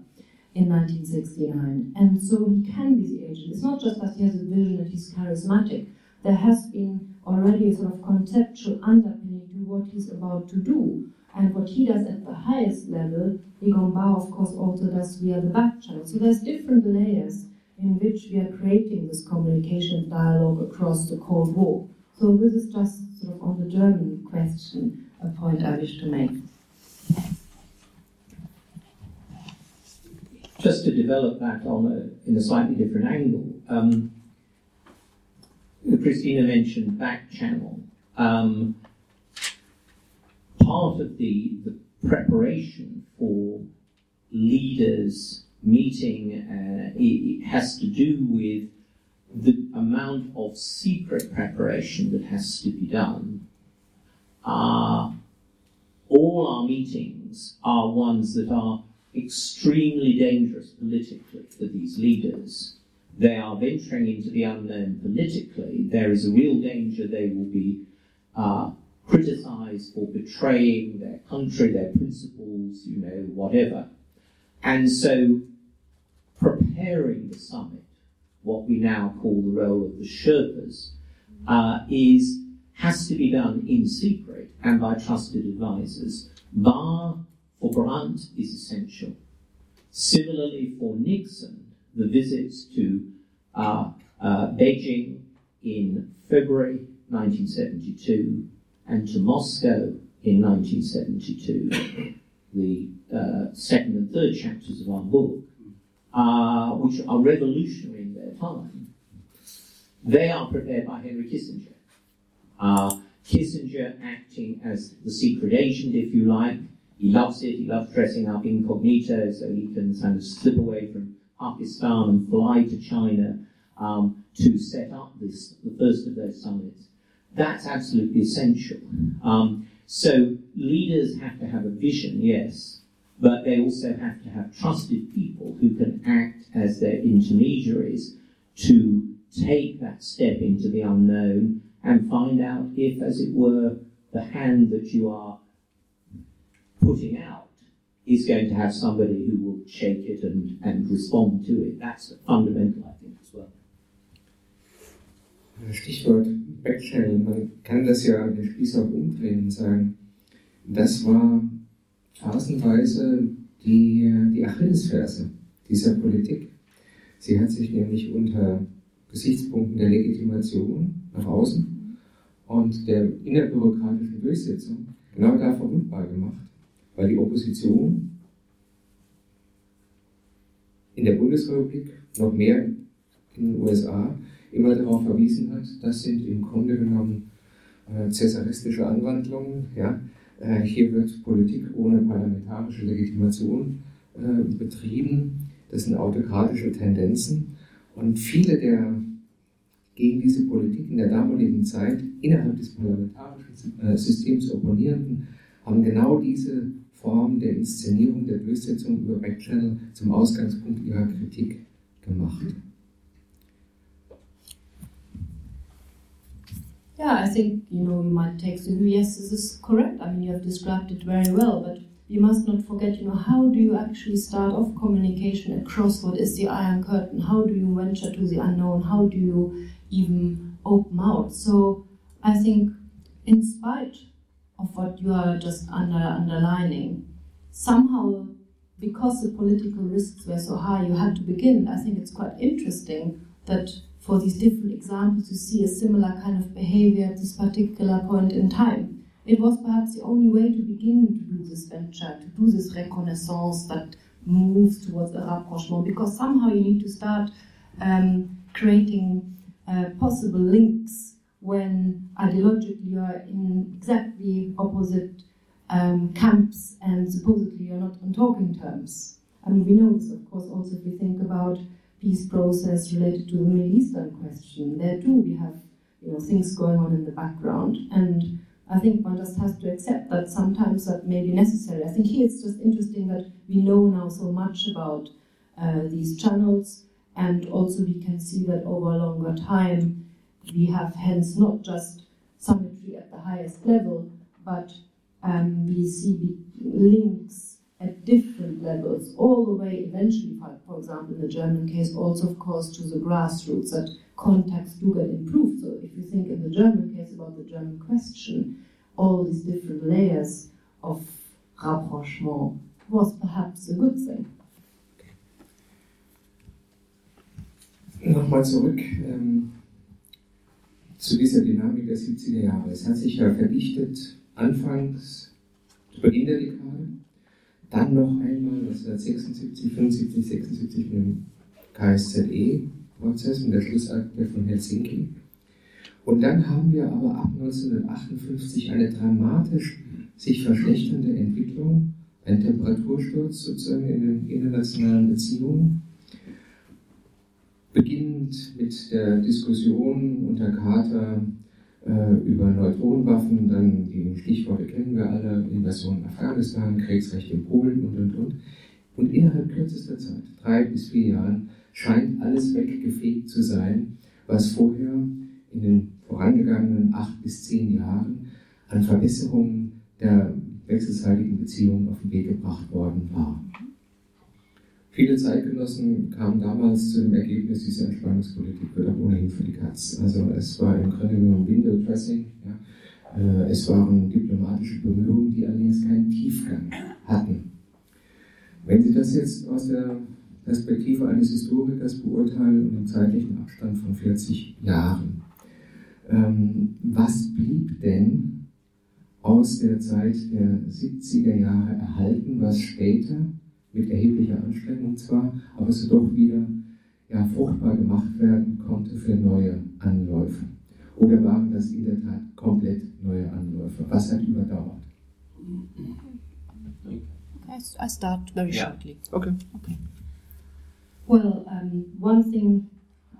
[SPEAKER 4] in 1969, and so he can be the agent. It's not just that he has a vision and he's charismatic. There has been already a sort of conceptual underpinning to what he's about to do. And what he does at the highest level, Egon Bahr, of course, also does via the back channel. So there's different layers in which we are creating this communication dialogue across the Cold War. So this is just sort of on the German question a point I wish to make.
[SPEAKER 5] Just to develop that on a, in a slightly different angle, um, Kristina mentioned back channel. Um, part of the, the preparation for leaders meeting uh, it, has to do with the amount of secret preparation that has to be done. Uh, all our meetings are ones that are extremely dangerous politically for these leaders. They are venturing into the unknown politically. There is a real danger they will be uh, criticized for betraying their country, their principles, you know, whatever. And so, preparing the summit, what we now call the role of the Sherpas, uh, is has to be done in secret and by trusted advisors. Bahr for Brandt is essential. Similarly, for Nixon, the visits to uh, uh, Beijing in February 1972 and to Moscow in 1972, the uh, second and third chapters of our book, uh, which are revolutionary in their time, they are prepared by Henry Kissinger. Uh, Kissinger acting as the secret agent, if you like. He loves it. He loves dressing up incognito so he can kind of slip away from Pakistan and fly to China um, to set up this, the first of those summits. That's absolutely essential. Um, so leaders have to have a vision, yes, but they also have to have trusted people who can act as their intermediaries to take that step into the unknown and find out if, as it were, the hand that you are putting out is going to have somebody who will shake it and, and respond to it. That's fundamental, I think, as well.
[SPEAKER 3] Stichwort Backchannel, man kann das ja den Spieß auch umdrehen und sagen, das war phasenweise die, die Achillesferse dieser Politik. Sie hat sich nämlich unter Gesichtspunkten der Legitimation nach außen und der innerbürokratischen Durchsetzung genau da verwundbar gemacht, weil die Opposition in der Bundesrepublik noch mehr in den USA immer darauf verwiesen hat, das sind im Grunde genommen äh, cäsaristische Anwandlungen. Ja? Äh, hier wird Politik ohne parlamentarische Legitimation äh, betrieben. Das sind autokratische Tendenzen. Und viele der gegen diese Politik in der damaligen Zeit innerhalb des parlamentarischen äh, Systems opponierenden haben genau diese Form der Inszenierung, der Durchsetzung über Backchannel zum Ausgangspunkt ihrer Kritik gemacht.
[SPEAKER 4] Yeah, I think you know you might take so yes, this is correct. I mean, you have described it very well, but you must not forget, you know, how do you actually start off communication across what is the Iron Curtain? How do you venture to the unknown? How do you even open out? So I think, in spite of what you are just under underlining, somehow because the political risks were so high, you had to begin. I think it's quite interesting that for these different examples, you see a similar kind of behavior at this particular point in time. It was perhaps the only way to begin to do this venture, to do this reconnaissance that moves towards a rapprochement, because somehow you need to start um, creating uh, possible links when ideologically you are in exactly opposite um, camps and supposedly you're not on talking terms. I mean, we know this, of course, also if we think about peace process related to the Middle Eastern question. There too we have you know things going on in the background, and I think one just has to accept that sometimes that may be necessary. I think here it's just interesting that we know now so much about uh, these channels, and also we can see that over a longer time we have hence not just summitry at the highest level, but um, we see links at different levels, all the way eventually, for example, in the German case, also, of course, to the grassroots, that contacts do get improved. So if you think in the German case about the German question, all these different layers of rapprochement was perhaps a good thing.
[SPEAKER 3] Nochmal zurück ähm, zu dieser Dynamik der 70er Jahre. Es hat sich ja verdichtet, anfangs zu Beginn der Dekade, Dann noch einmal 1976, 75, 76 mit dem KSZE-Prozess, mit der Schlussakte von Helsinki. Und dann haben wir aber ab 1958 eine dramatisch sich verschlechternde Entwicklung, ein Temperatursturz sozusagen in den internationalen Beziehungen, beginnend mit der Diskussion unter Carter äh, über Neutronenwaffen, dann die Stichworte kennen wir alle, Invasion in Afghanistan, Kriegsrecht in Polen und und und. Und innerhalb kürzester Zeit, drei bis vier Jahren, scheint alles weggefegt zu sein, was vorher in den vorangegangenen acht bis zehn Jahren an Verbesserungen der wechselseitigen Beziehungen auf den Weg gebracht worden war. Viele Zeitgenossen kamen damals zu dem Ergebnis, diese Entspannungspolitik wird ohnehin für die Katz. Also es war im Grunde genommen Window Dressing. Ja. Äh, es waren diplomatische Bemühungen, die allerdings keinen Tiefgang hatten. Wenn Sie das jetzt aus der Perspektive eines Historikers beurteilen und im zeitlichen Abstand von 40 Jahren, ähm, was blieb denn aus der Zeit der 70er Jahre erhalten, was später mit erheblicher Anstrengung zwar, aber so doch wieder ja, fruchtbar gemacht werden konnte für neue Anläufe. Oder waren das in der Tat komplett neue Anläufe? Was hat überdauert?
[SPEAKER 4] I start very
[SPEAKER 3] yeah.
[SPEAKER 4] shortly.
[SPEAKER 3] Okay.
[SPEAKER 4] okay. Well, um, one thing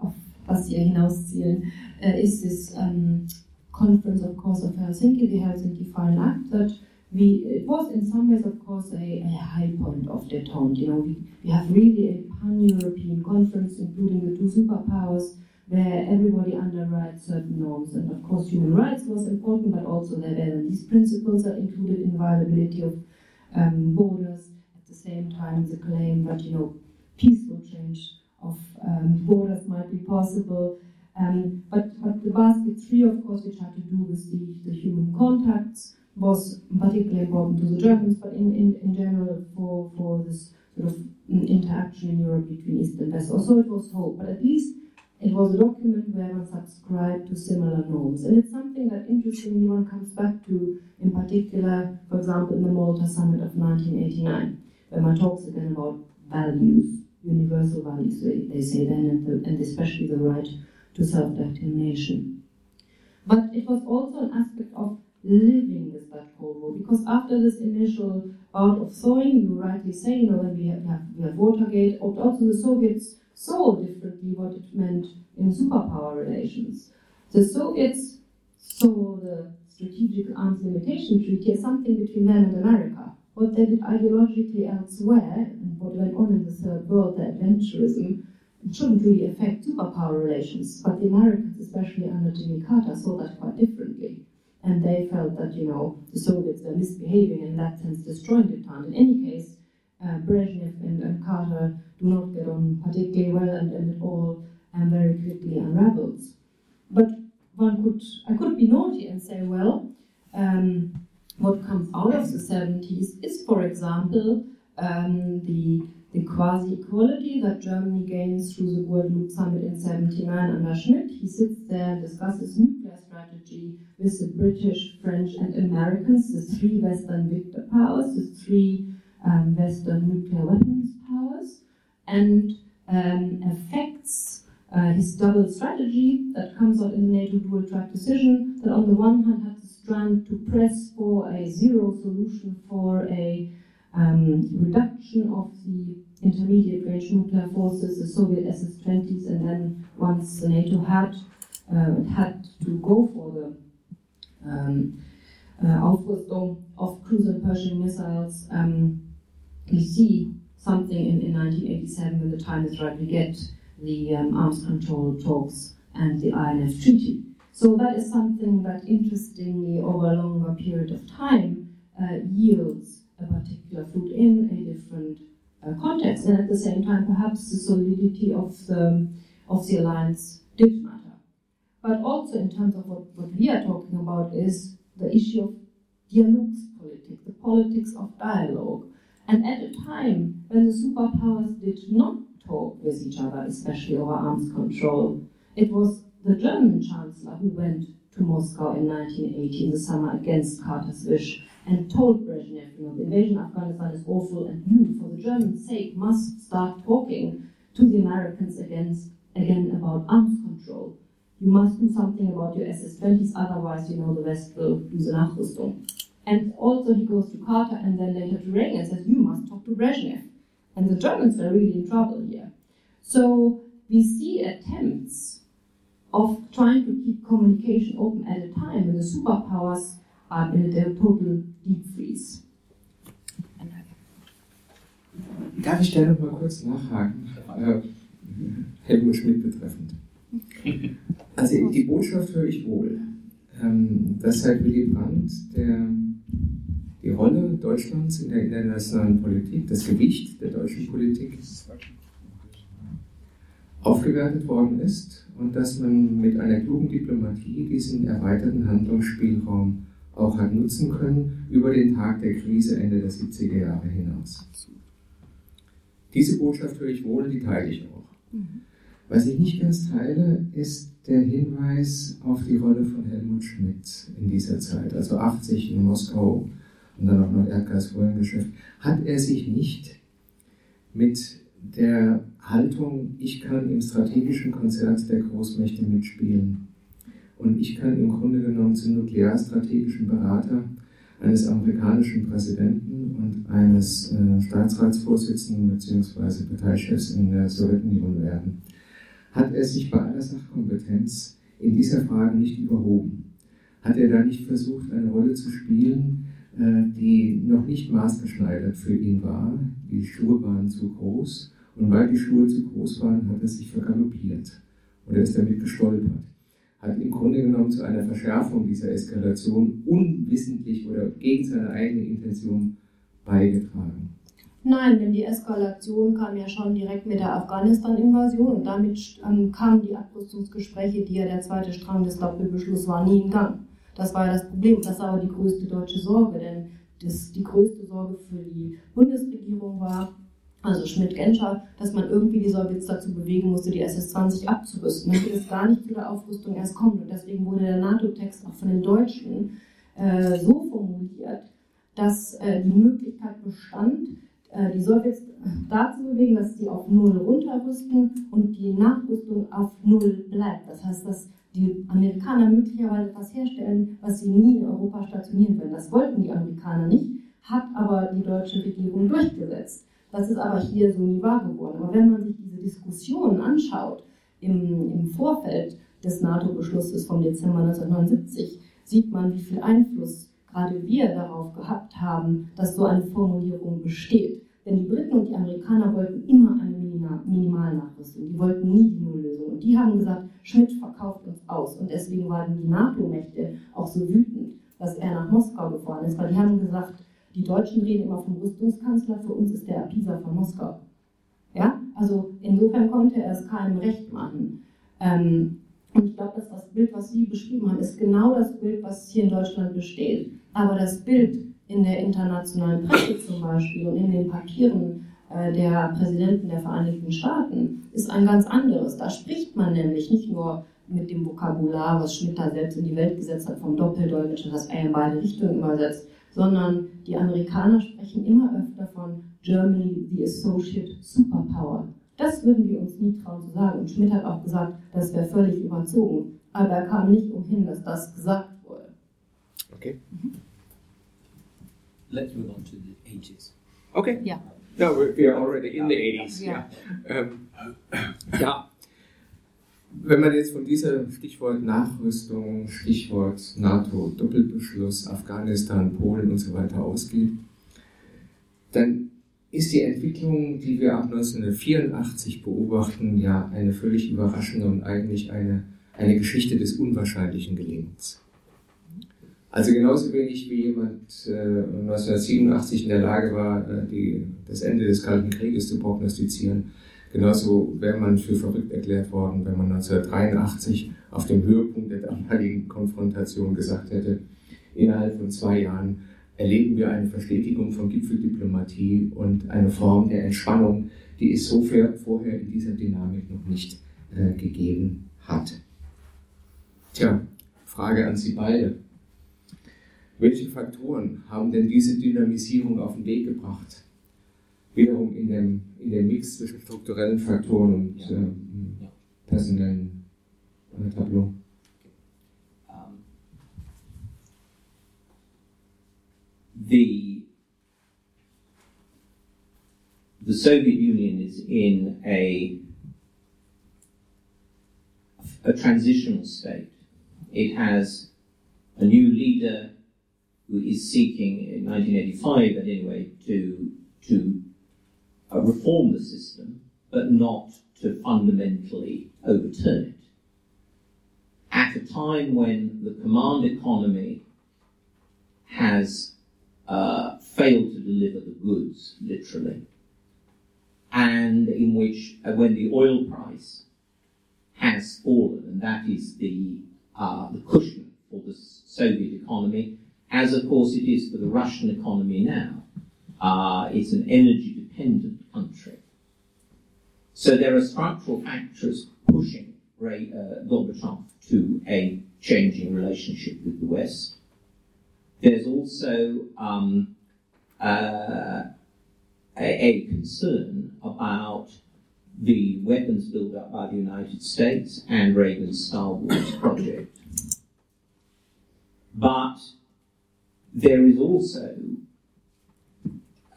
[SPEAKER 4] of was Sie hinauszielen, uh, is this um, conference, of course, of Helsinki, the Helsinki Final Act, that we, it was in some ways, of course, a, a high point of detente. You know, we, we have really a pan-European conference, including the two superpowers, where everybody underwrites certain norms. And of course, human rights was important, but also there were these principles are included inviolability of um, borders. At the same time, the claim that you know peaceful change of um, borders might be possible. Um, but, but the basket three, of course, which had to do with the, the human contacts, was particularly important to the Germans, but in, in, in general for, for this sort of interaction in Europe between East and West. Also, it was hope, but at least it was a document where one subscribed to similar norms. And it's something that interestingly one comes back to, in particular, for example, in the Malta Summit of 1989, where one talks again about values, universal values, they, say then, and, the, and especially the right to self determination. But it was also an aspect of living that War. Because after this initial bout of thawing, you rightly say, you know, that we have, we have Watergate, but also the Soviets saw differently what it meant in superpower relations. The Soviets saw the Strategic Arms Limitation Treaty as something between them and America. What they did ideologically elsewhere, and what went on in the Third World, the adventurism, shouldn't really affect superpower relations. But the Americans, especially under Jimmy Carter, saw that quite differently and they felt that you know the Soviets were misbehaving and in that sense destroying the town. In any case, uh, Brezhnev and, and, Carter do not get on particularly well, and, and it all um, very quickly unravels. But one could, I could be naughty and say, well, um, what comes out of the 70s is, for example, um, the the quasi-equality that Germany gains through the Guadeloupe summit in 79 under Schmidt. He sits there and discusses nuclear strategy with the British, French, and Americans, the three Western victor powers, the three um, Western nuclear weapons powers, and um, affects uh, his double strategy that comes out in the NATO dual track decision that on the one hand has the strand to press for a zero solution for a um, reduction of the intermediate range nuclear forces, the Soviet SS-20s, and then once NATO had had to go for the um, uh, Aufrüstung of cruise and Pershing missiles, um, we see something in, in 1987 when the time is right, we get the um, arms control talks and the INF treaty. So that is something that interestingly over a longer period of time uh, yields a particular fruit in a different uh, context, and at the same time, perhaps the solidity of the of the alliance did matter. But also in terms of what, what we are talking about is the issue of Dialogspolitik, the politics of dialogue. And at a time when the superpowers did not talk with each other, especially over arms control, it was the German Chancellor who went to Moscow in 1980 in the summer against Carter's wish and told Brezhnev, you know, the invasion of Afghanistan is awful, and you, for the Germans' sake, must start talking to the Americans against, again about arms control. You must do something about your SS-20s, otherwise, you know, the West will lose the Nachrüstung. And also he goes to Carter and then later to Reagan and says, you must talk to Brezhnev. And the Germans are really in trouble here. So we see attempts of trying to keep communication open at a time when the superpowers are in a total deep freeze.
[SPEAKER 3] Darf ich da noch mal kurz nachhaken? Äh, Helmut Schmidt betreffend. Also die Botschaft höre ich wohl. ähm, dass seit Willy Brandt der, die Rolle Deutschlands in der internationalen Politik, das Gewicht der deutschen Politik aufgewertet worden ist und dass man mit einer klugen Diplomatie diesen erweiterten Handlungsspielraum auch hat nutzen können über den Tag der Krise Ende der 70er Jahre hinaus. Diese Botschaft höre ich wohl, die teile ich auch. Mhm. Was ich nicht ganz teile, ist der Hinweis auf die Rolle von Helmut Schmidt in dieser Zeit, also 80 in Moskau und dann auch noch Erdgasfolgengeschäft. Hat er sich nicht mit der Haltung, ich kann im strategischen Konzert der Großmächte mitspielen und ich kann im Grunde genommen zum nuklearstrategischen Berater eines amerikanischen Präsidenten und eines äh, Staatsratsvorsitzenden bzw. Parteichefs in der Sowjetunion werden hat er sich bei aller Sachkompetenz in dieser Frage nicht überhoben? Hat er da nicht versucht, eine Rolle zu spielen, äh, die noch nicht maßgeschneidert für ihn war? Die Schuhe waren zu groß und weil die Schuhe zu groß waren, hat er sich vergaloppiert oder ist damit gestolpert. Hat im Grunde genommen zu einer Verschärfung dieser Eskalation unwissentlich oder gegen seine eigene Intention beigetragen.
[SPEAKER 4] Nein, denn die Eskalation kam ja schon direkt mit der Afghanistan-Invasion und damit ähm, kamen die Abrüstungsgespräche, die ja der zweite Strang des Doppelbeschlusses war, nie in Gang. Das war ja das Problem. Das ist aber die größte deutsche Sorge, denn das, die größte Sorge für die Bundesregierung war, also Schmidt-Genscher, dass man irgendwie die Sowjets dazu bewegen musste, die SS-20 abzurüsten, damit es gar nicht zu der Aufrüstung erst kommt. Und deswegen wurde der NATO-Text auch von den Deutschen äh, so formuliert, dass äh, die Möglichkeit bestand, die Sowjets dazu bewegen, dass sie auf Null runterrüsten und die Nachrüstung auf Null bleibt. Das heißt, dass die Amerikaner möglicherweise etwas herstellen, was sie nie in Europa stationieren werden. Das wollten die Amerikaner nicht, hat aber die deutsche Regierung durchgesetzt. Das ist aber hier so nie wahr geworden. Aber wenn man sich diese Diskussionen anschaut im, im Vorfeld des NATO-Beschlusses vom Dezember 1979, sieht man, wie viel Einfluss gerade wir darauf gehabt haben, dass so eine Formulierung besteht. Denn die Briten und die Amerikaner wollten immer eine Minimalnachrüstung. Die wollten nie die Nulllösung. Und die haben gesagt, Schmidt verkauft uns aus. Und deswegen waren die NATO-Mächte auch so wütend, dass er nach Moskau gefahren ist, weil die haben gesagt, die Deutschen reden immer vom Rüstungskanzler, für uns ist der Pisa von Moskau. Ja, also insofern konnte er es keinem recht machen. Ähm, und ich glaube, dass das Bild, was Sie beschrieben haben, ist genau das Bild, was hier in Deutschland besteht. Aber das Bild in der internationalen Presse zum Beispiel und in den Papieren äh, der Präsidenten der Vereinigten Staaten ist ein ganz anderes. Da spricht man nämlich nicht nur mit dem Vokabular, was Schmidt da selbst in die Welt gesetzt hat, vom Doppeldolmetscher, das er in beide Richtungen übersetzt, sondern die Amerikaner sprechen immer öfter von Germany, the Associate Superpower. Das würden wir uns nie trauen zu sagen. Und Schmidt hat auch gesagt, das wäre völlig überzogen. Aber er kam nicht umhin, dass das gesagt
[SPEAKER 3] Okay.
[SPEAKER 6] Mhm. Let's move on to the 80s.
[SPEAKER 3] Okay.
[SPEAKER 4] Ja.
[SPEAKER 3] No, we are already in the 80s. Ja. Ähm, ja. Wenn man jetzt von dieser Stichwort Nachrüstung, Stichwort NATO, Doppelbeschluss, Afghanistan, Polen und so weiter ausgeht, dann ist die Entwicklung, die wir ab 1984 beobachten, ja eine völlig überraschende und eigentlich eine, eine Geschichte des unwahrscheinlichen Gelingens. Also genauso wenig wie jemand äh, 1987 in der Lage war, äh, die, das Ende des Kalten Krieges zu prognostizieren, genauso wäre man für verrückt erklärt worden, wenn man 1983 auf dem Höhepunkt der damaligen Konfrontation gesagt hätte, innerhalb von zwei Jahren erleben wir eine Verstetigung von Gipfeldiplomatie und eine Form der Entspannung, die es so vorher in dieser Dynamik noch nicht äh, gegeben hat. Tja, Frage an Sie beide. Welche Faktoren haben denn diese Dynamisierung auf den Weg gebracht? Wiederum in dem, in dem Mix zwischen strukturellen Faktoren und äh, personellen äh, Tableau.
[SPEAKER 5] the the Soviet Union is in a a transitional state. It has a new leader who is seeking, in 1985 at anyway, to to uh, reform the system, but not to fundamentally overturn it. at a time when the command economy has uh, failed to deliver the goods, literally, and in which, uh, when the oil price has fallen, and that is the, uh, the cushion for the Soviet economy, as of course it is for the Russian economy now. Uh, it's an energy dependent country. So there are structural factors pushing Ray, uh, Gorbachev to a changing relationship with the West. There's also um, uh, a, a, concern about the weapons built up by the United States and Reagan's Star Wars project. But there is also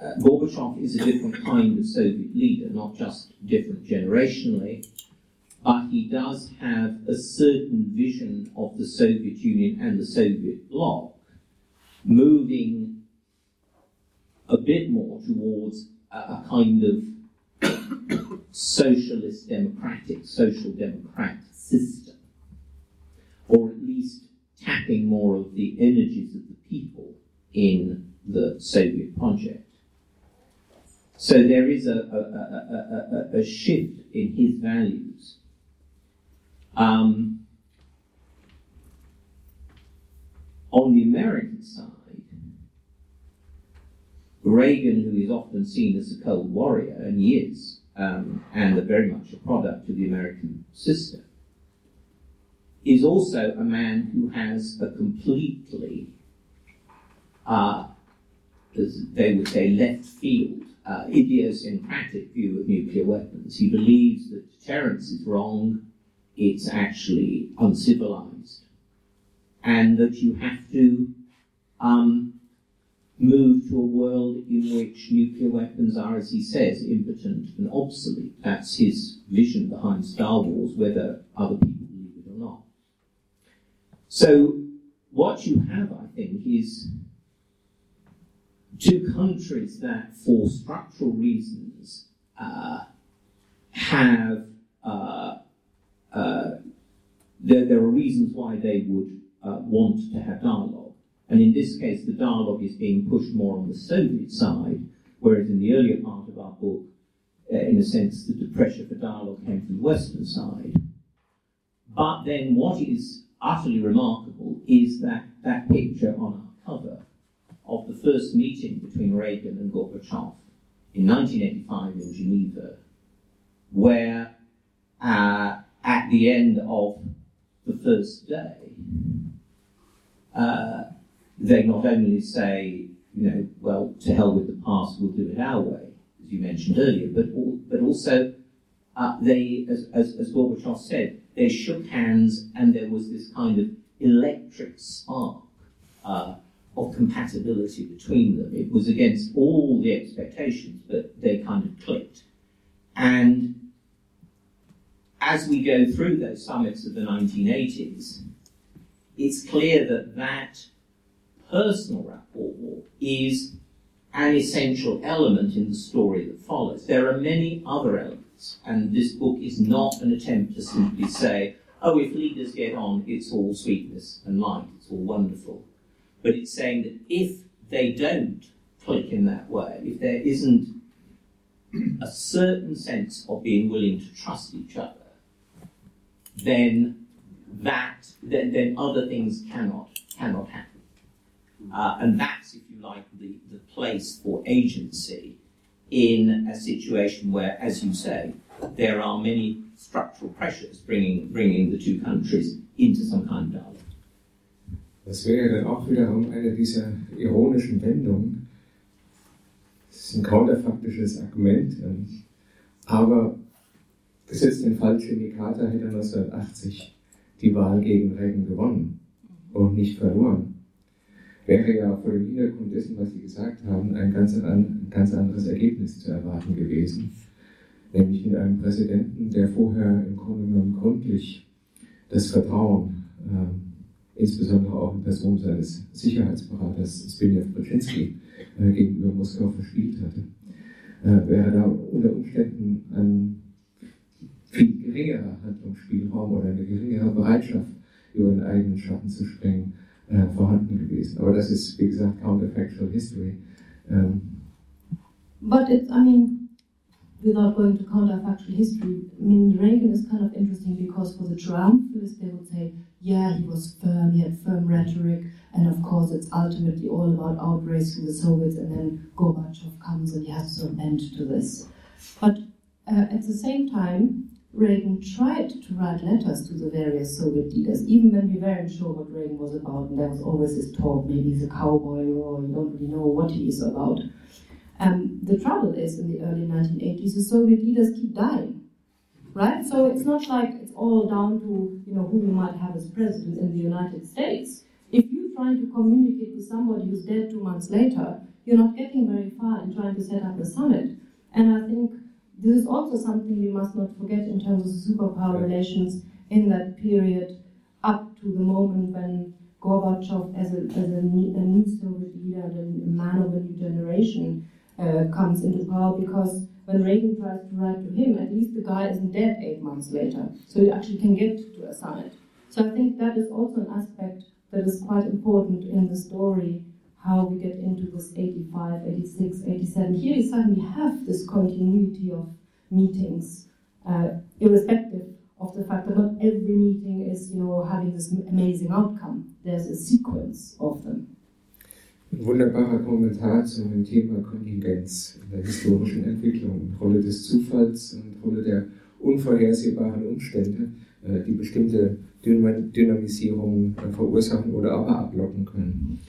[SPEAKER 5] uh, Gorbachev is a different kind of Soviet leader, not just different generationally, but he does have a certain vision of the Soviet Union and the Soviet bloc moving a bit more towards a, a kind of socialist democratic, social democrat system, or at least tapping more of the energies of people in the Soviet project. So there is a, a, a, a shift in his values. Um, on the American side, Reagan, who is often seen as a cold warrior, and he is, um, and very much a product of the American system, is also a man who has a completely, uh, as they would say, left field, uh, idiosyncratic view of nuclear weapons. He believes that deterrence is wrong, it's actually uncivilized, and that you have to um, move to a world in which nuclear weapons are, as he says, impotent and obsolete. That's his vision behind Star Wars, whether other people believe it or not. So, what you have, I think, is two countries that, for structural reasons, uh, have uh, uh, there, there, are reasons why they would uh, want to have dialogue. And in this case, the dialogue is being pushed more on the Soviet side, whereas in the earlier part of our book, uh, in a sense, the pressure for dialogue came from the Western side. But then what is utterly remarkable is that that picture on our cover of the first meeting between Reagan and Gorbachev in 1985 in Geneva, where uh, at the end of the first day, uh, they not only say, you know, well, to hell with the past, we'll do it our way, as you mentioned earlier, but, but also uh, they, as, as, as Gorbachev said, they shook hands and there was this kind of electric spark uh, of compatibility between them. It was against all the expectations, but they kind of clicked. And as we go through those summits of the 1980s, it's clear that that personal rapport is an essential element in the story that follows. There are many other elements, and this book is not an attempt to simply say, oh, if leaders get on, it's all sweetness and light, it's all wonderful. But it's saying that if they don't click in that way, if there isn't a certain sense of being willing to trust each other, then that then, then other things cannot cannot happen. Uh, and that's, if you like, the, the place for agency in a situation where, as you say, there are many structural pressures bringing, bringing the two countries into some kind of dialogue.
[SPEAKER 3] Das wäre dann auch wiederum eine dieser ironischen Wendungen. Das ist ein counterfaktisches Argument, aber gesetzt den Fall Jimmy Carter hätte 1980 die Wahl gegen Reagan gewonnen und nicht verloren. Wäre ja vor dem Hintergrund dessen, was Sie gesagt haben, ein ganz, ein ganz anderes Ergebnis zu erwarten gewesen. Nämlich mit einem Präsidenten, der vorher im Grunde genommen gründlich das Vertrauen äh, insbesondere auch in Person seines Sicherheitsberaters Zbigniew Brzezinski äh, gegenüber Moskau verspielt hatte, äh, wäre da unter Umständen ein viel geringerer Handlungsspielraum oder eine geringere Bereitschaft über den eigenen Schatten zu springen, äh, vorhanden gewesen. Aber das ist, wie gesagt, counterfactual history. Um,
[SPEAKER 4] But it's, I mean, without going to counterfactual history, I mean, Reagan is kind of interesting because for the triumphalists, they would say, yeah, he was firm, he had firm rhetoric, and of course, it's ultimately all about outrage to the Soviets, and then Gorbachev comes and he has to bend to this. But uh, at the same time, Reagan tried to write letters to the various Soviet leaders, even when we weren't sure what Reagan was about, and there was always this talk maybe he's a cowboy or you don't really know what he is about. Um, the trouble is, in the early 1980s, the Soviet leaders keep dying, right? So it's not like it's all down to you know who we might have as president in the United States. If you're trying to communicate with somebody who's dead two months later, you're not getting very far in trying to set up a summit. And I think this is also something we must not forget in terms of superpower relations in that period up to the moment when Gorbachev, as a, as a, a new Soviet leader and a man of a new generation, uh, comes into power because when Reagan tries to write to him, at least the guy isn't dead eight months later. So he actually can get to a summit. So I think that is also an aspect that is quite important in the story how we get into this 85, 86, 87. Here we suddenly have this continuity of meetings, uh, irrespective of the fact that not every meeting is, you know, having this amazing outcome. There's a sequence of them.
[SPEAKER 3] Ein wunderbarer Kommentar zu dem Thema Kontingenz in der historischen Entwicklung, Rolle des Zufalls und Rolle der unvorhersehbaren Umstände, äh, die bestimmte Dynamisierungen äh, verursachen oder aber ablocken können.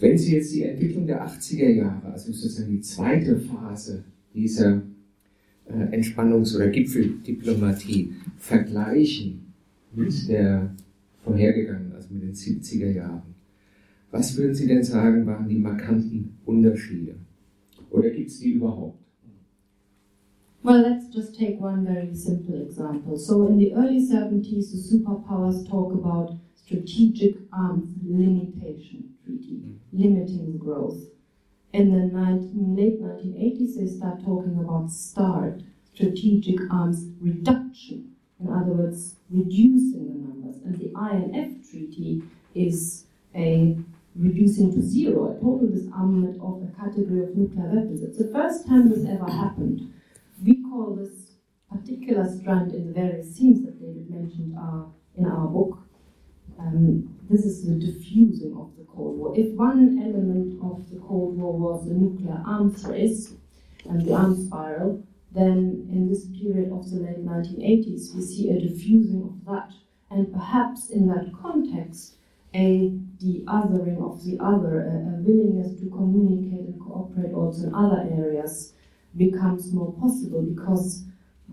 [SPEAKER 3] Wenn Sie jetzt die Entwicklung der 80er Jahre, also sozusagen die zweite Phase dieser äh, Entspannungs- oder Gipfeldiplomatie vergleichen mit der vorhergegangenen, also mit den 70er Jahren, was würden Sie denn sagen, waren die markanten Unterschiede? Oder gibt es die überhaupt?
[SPEAKER 4] Well, let's just take one very simple example. So, in the early 70s, the superpowers talk about strategic arms limitation treaty, mm. limiting growth. In the 19, late 1980s, they start talking about START, strategic arms reduction. In other words, reducing the numbers. And the INF treaty is a reducing to zero, a total disarmament of a category of nuclear weapons. It's the first time this ever happened. We call this particular strand in the various themes that David mentioned are in our book. Um, this is the diffusing of the Cold War. If one element of the Cold War was the nuclear arms race and the arms spiral, then in this period of the late 1980s, we see a diffusing of that. And perhaps in that context, a de-othering of the other, a, a willingness to communicate and cooperate also in other areas becomes more possible because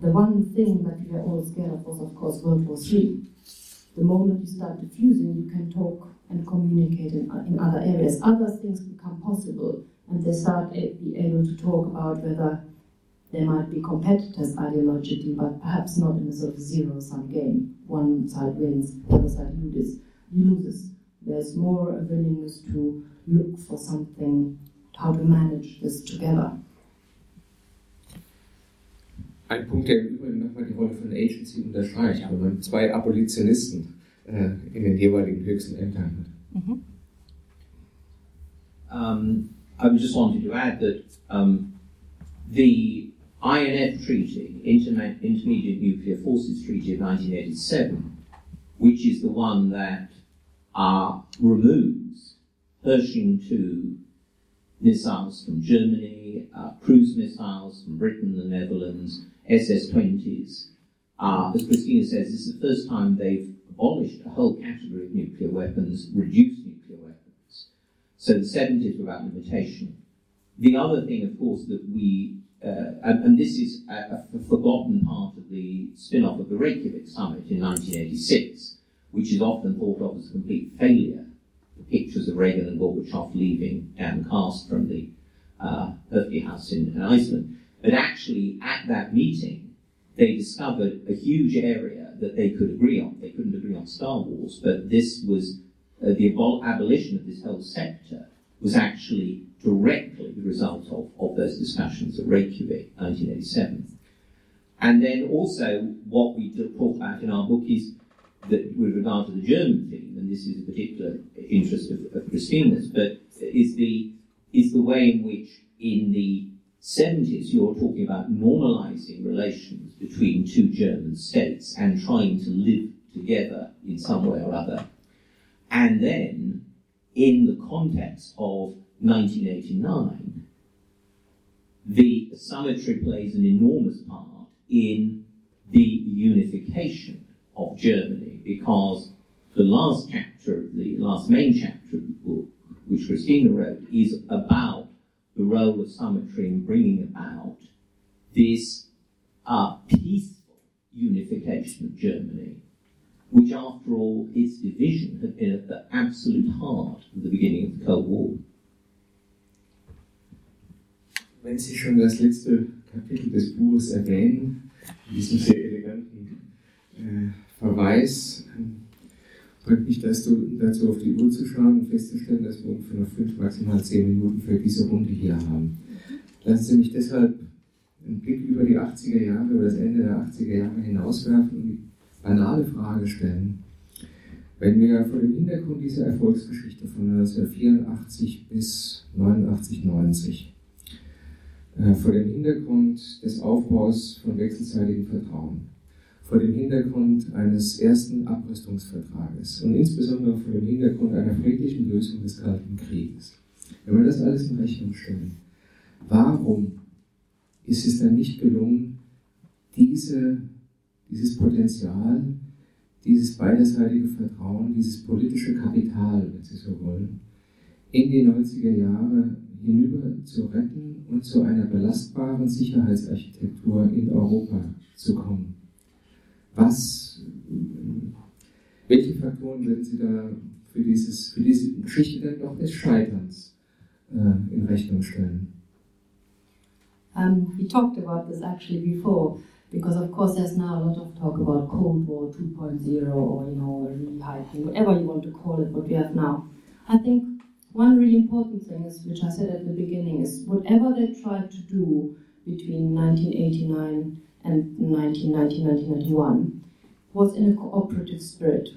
[SPEAKER 4] the one thing that we were all scared of was, of course, World War III. The moment you start diffusing, you can talk and communicate in, in other areas. Other things become possible, and they start a, be able to talk about whether there might be competitors ideologically, but perhaps not in a sort of zero-sum game. One side wins, the other side loses. Loses. There's more a willingness to look for something, how to manage this together.
[SPEAKER 3] Ein Punkt, der im Übrigen nochmal die Rolle von Agency unterstreicht, wenn man zwei Abolitionisten äh, in den jeweiligen höchsten Ämtern hat.
[SPEAKER 5] Mm -hmm. um, I just wanted to add that um, the INF Treaty, Interme Intermediate Nuclear Forces Treaty of 1987, which is the one that uh, removes Pershing 2 missiles from Germany, uh, cruise missiles from Britain, the Netherlands, SS-20s. Uh, as Kristina says, this is the first time they've abolished a whole category of nuclear weapons, reduced nuclear weapons. So the 70s were about limitation. The other thing, of course, that we, uh, and, and, this is a, a forgotten part of the spin-off of the Reykjavik summit in 1986, which is often thought of as a complete failure. The pictures of Reagan and Gorbachev leaving and cast from the uh, House in, in Iceland. But actually, at that meeting, they discovered a huge area that they could agree on. They couldn't agree on Star Wars, but this was uh, the abol- abolition of this whole sector was actually directly the result of, of those discussions at Reykjavik, 1987. And then also, what we talk about in our book is that with regard to the German theme, and this is a particular interest of, of Kristina's, but is the is the way in which in the 70s you're talking about normalizing relations between two German states and trying to live together in some way or other. And then, in the context of 1989, the summitry plays an enormous part in the unification of Germany because the last chapter, the last main chapter of the book, which Kristina wrote, is about the role of summitry in bringing about this uh, peaceful unification of Germany, which, after all, its division had been at the absolute heart of the beginning of the Cold War.
[SPEAKER 3] Wenn Sie schon das letzte Kapitel des Buches erwähnen, in diesem sehr eleganten äh, Verweis, bringt mich das dazu, auf die Uhr zu schauen und festzustellen, dass wir ungefähr noch fünf, maximal zehn Minuten für diese Runde hier haben. Lassen Sie mich deshalb einen Blick über die 80er Jahre, über das Ende der 80er Jahre hinauswerfen und die banale Frage stellen. Wenn wir vor dem Hintergrund dieser Erfolgsgeschichte von 1984 bis 89, 90, äh, vor dem Hintergrund des Aufbaus von wechselseitigem Vertrauen, vor dem Hintergrund eines ersten Abrüstungsvertrages und insbesondere vor dem Hintergrund einer friedlichen Lösung des Kalten Krieges. Wenn wir das alles in Rechnung stellen, warum ist es dann nicht gelungen, diese, dieses Potenzial, dieses beiderseitige Vertrauen, dieses politische Kapital, wenn Sie so wollen, in die 90er Jahre hinüber zu retten und zu einer belastbaren Sicherheitsarchitektur in Europa zu kommen? Was, welche Faktoren Sie da für, dieses, für diese Geschichte dann doch des Scheiterns äh, in Rechnung stellen?
[SPEAKER 4] Um, we talked about this actually before, because of course there's now a lot of talk about Cold War 2.0 or you know rehyping, whatever you want to call it, what we have now. I think one really important thing is, which I said at the beginning, is whatever they tried to do between 1989 and 1990, 1991 was in a cooperative spirit.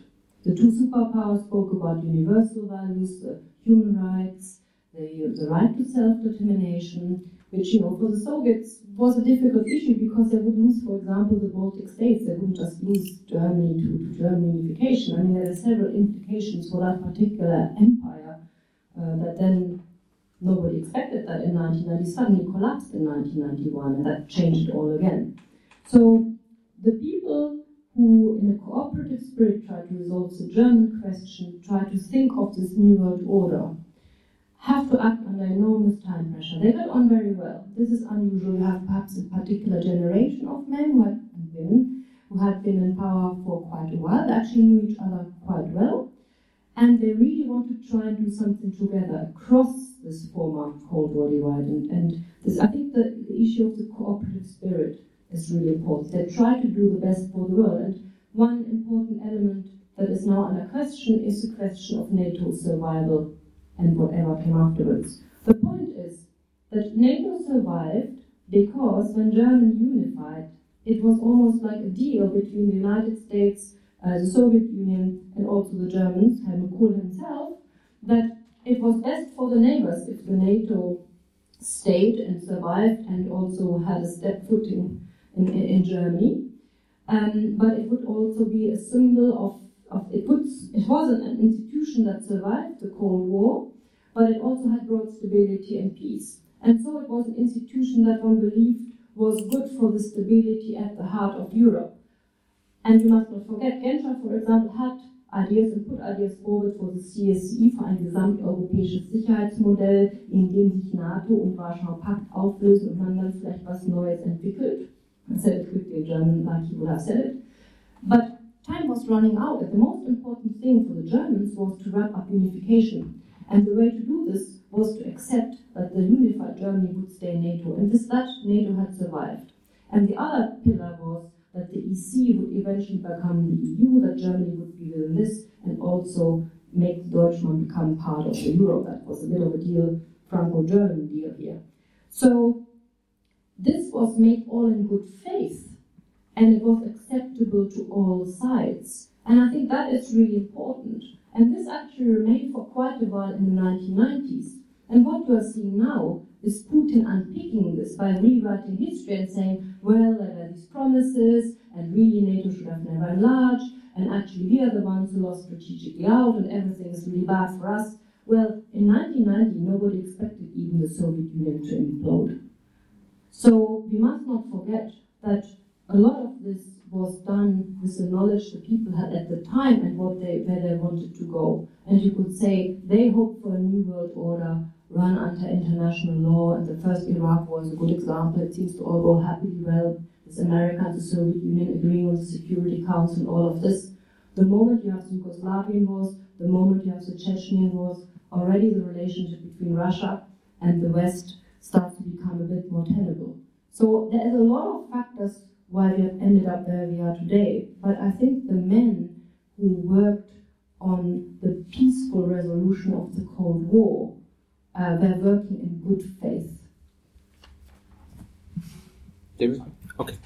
[SPEAKER 4] The two superpowers spoke about universal values, human rights, the, the right to self-determination, which, you know, for the Soviets was a difficult issue because they would lose, for example, the Baltic states. They wouldn't just lose Germany to, to German unification. I mean, there are several implications for that particular empire uh, that then nobody expected that in 1990 suddenly collapsed in 1991, and that changed it all again. So the people who, in a cooperative spirit, try to resolve the German question, try to think of this new world order, have to act under enormous time pressure. They got on very well. This is unusual. You have perhaps a particular generation of men and women who had been in power for quite a while. They actually knew each other quite well. And they really want to try and do something together across this former Cold War divide. And, and this, I think the issue of the cooperative spirit is really important. They try to do the best for the world. And one important element that is now under question is the question of NATO's survival and whatever came afterwards. The point is that NATO survived because when Germany unified, it was almost like a deal between the United States, uh, the Soviet Union, and also the Germans, Helmut Kohl himself, that it was best for the neighbors if the NATO stayed and survived and also had a step footing in, in, Germany. Um, but it would also be a symbol of, of it, puts, it was an, an institution that survived the Cold War, but it also had brought stability and peace. And so it was an institution that one believed was good for the stability at the heart of Europe. And you must not forget, Genscher, for example, had ideas and put ideas forward for the CSE, für ein gesamteuropäisches Sicherheitsmodell, in dem sich NATO und Warschauer Pakt auflösen und man dann vielleicht was Neues entwickelt. Said it quickly in German, like he would have said it. But time was running out, and the most important thing for the Germans was to wrap up unification. And the way to do this was to accept that the unified Germany would stay NATO, and this that NATO had survived. And the other pillar was that the EC would eventually become the EU, that Germany would be within this, and also make Deutschland become part of the euro. That was a bit of a deal, Franco-German deal here. So this was made all in good faith, and it was acceptable to all sides. And I think that is really important. And this actually remained for quite a while in the 1990s. And what you are seeing now is Putin unpicking this by rewriting history and saying, well, there were these promises, and really NATO should have never enlarged, and actually we are the ones who lost strategically out, and everything is really bad for us. Well, in 1990, nobody expected even the Soviet Union to implode. So we must not forget that a lot of this was done with the knowledge the people had at the time and what they, where they wanted to go. And you could say they hoped for a new world order run under international law, and the first Iraq war is a good example. It seems to all go happily well with America and the Soviet Union agreeing on the Security Council and all of this. The moment you have the Yugoslavian wars, the moment you have the Chechenian wars, already the relationship between Russia and the West starts to become a bit more tenable. So there is a lot of factors why we have ended up where we are today. But I think the men who worked on the peaceful resolution of the Cold War uh, were working in good faith.
[SPEAKER 6] David? Okay.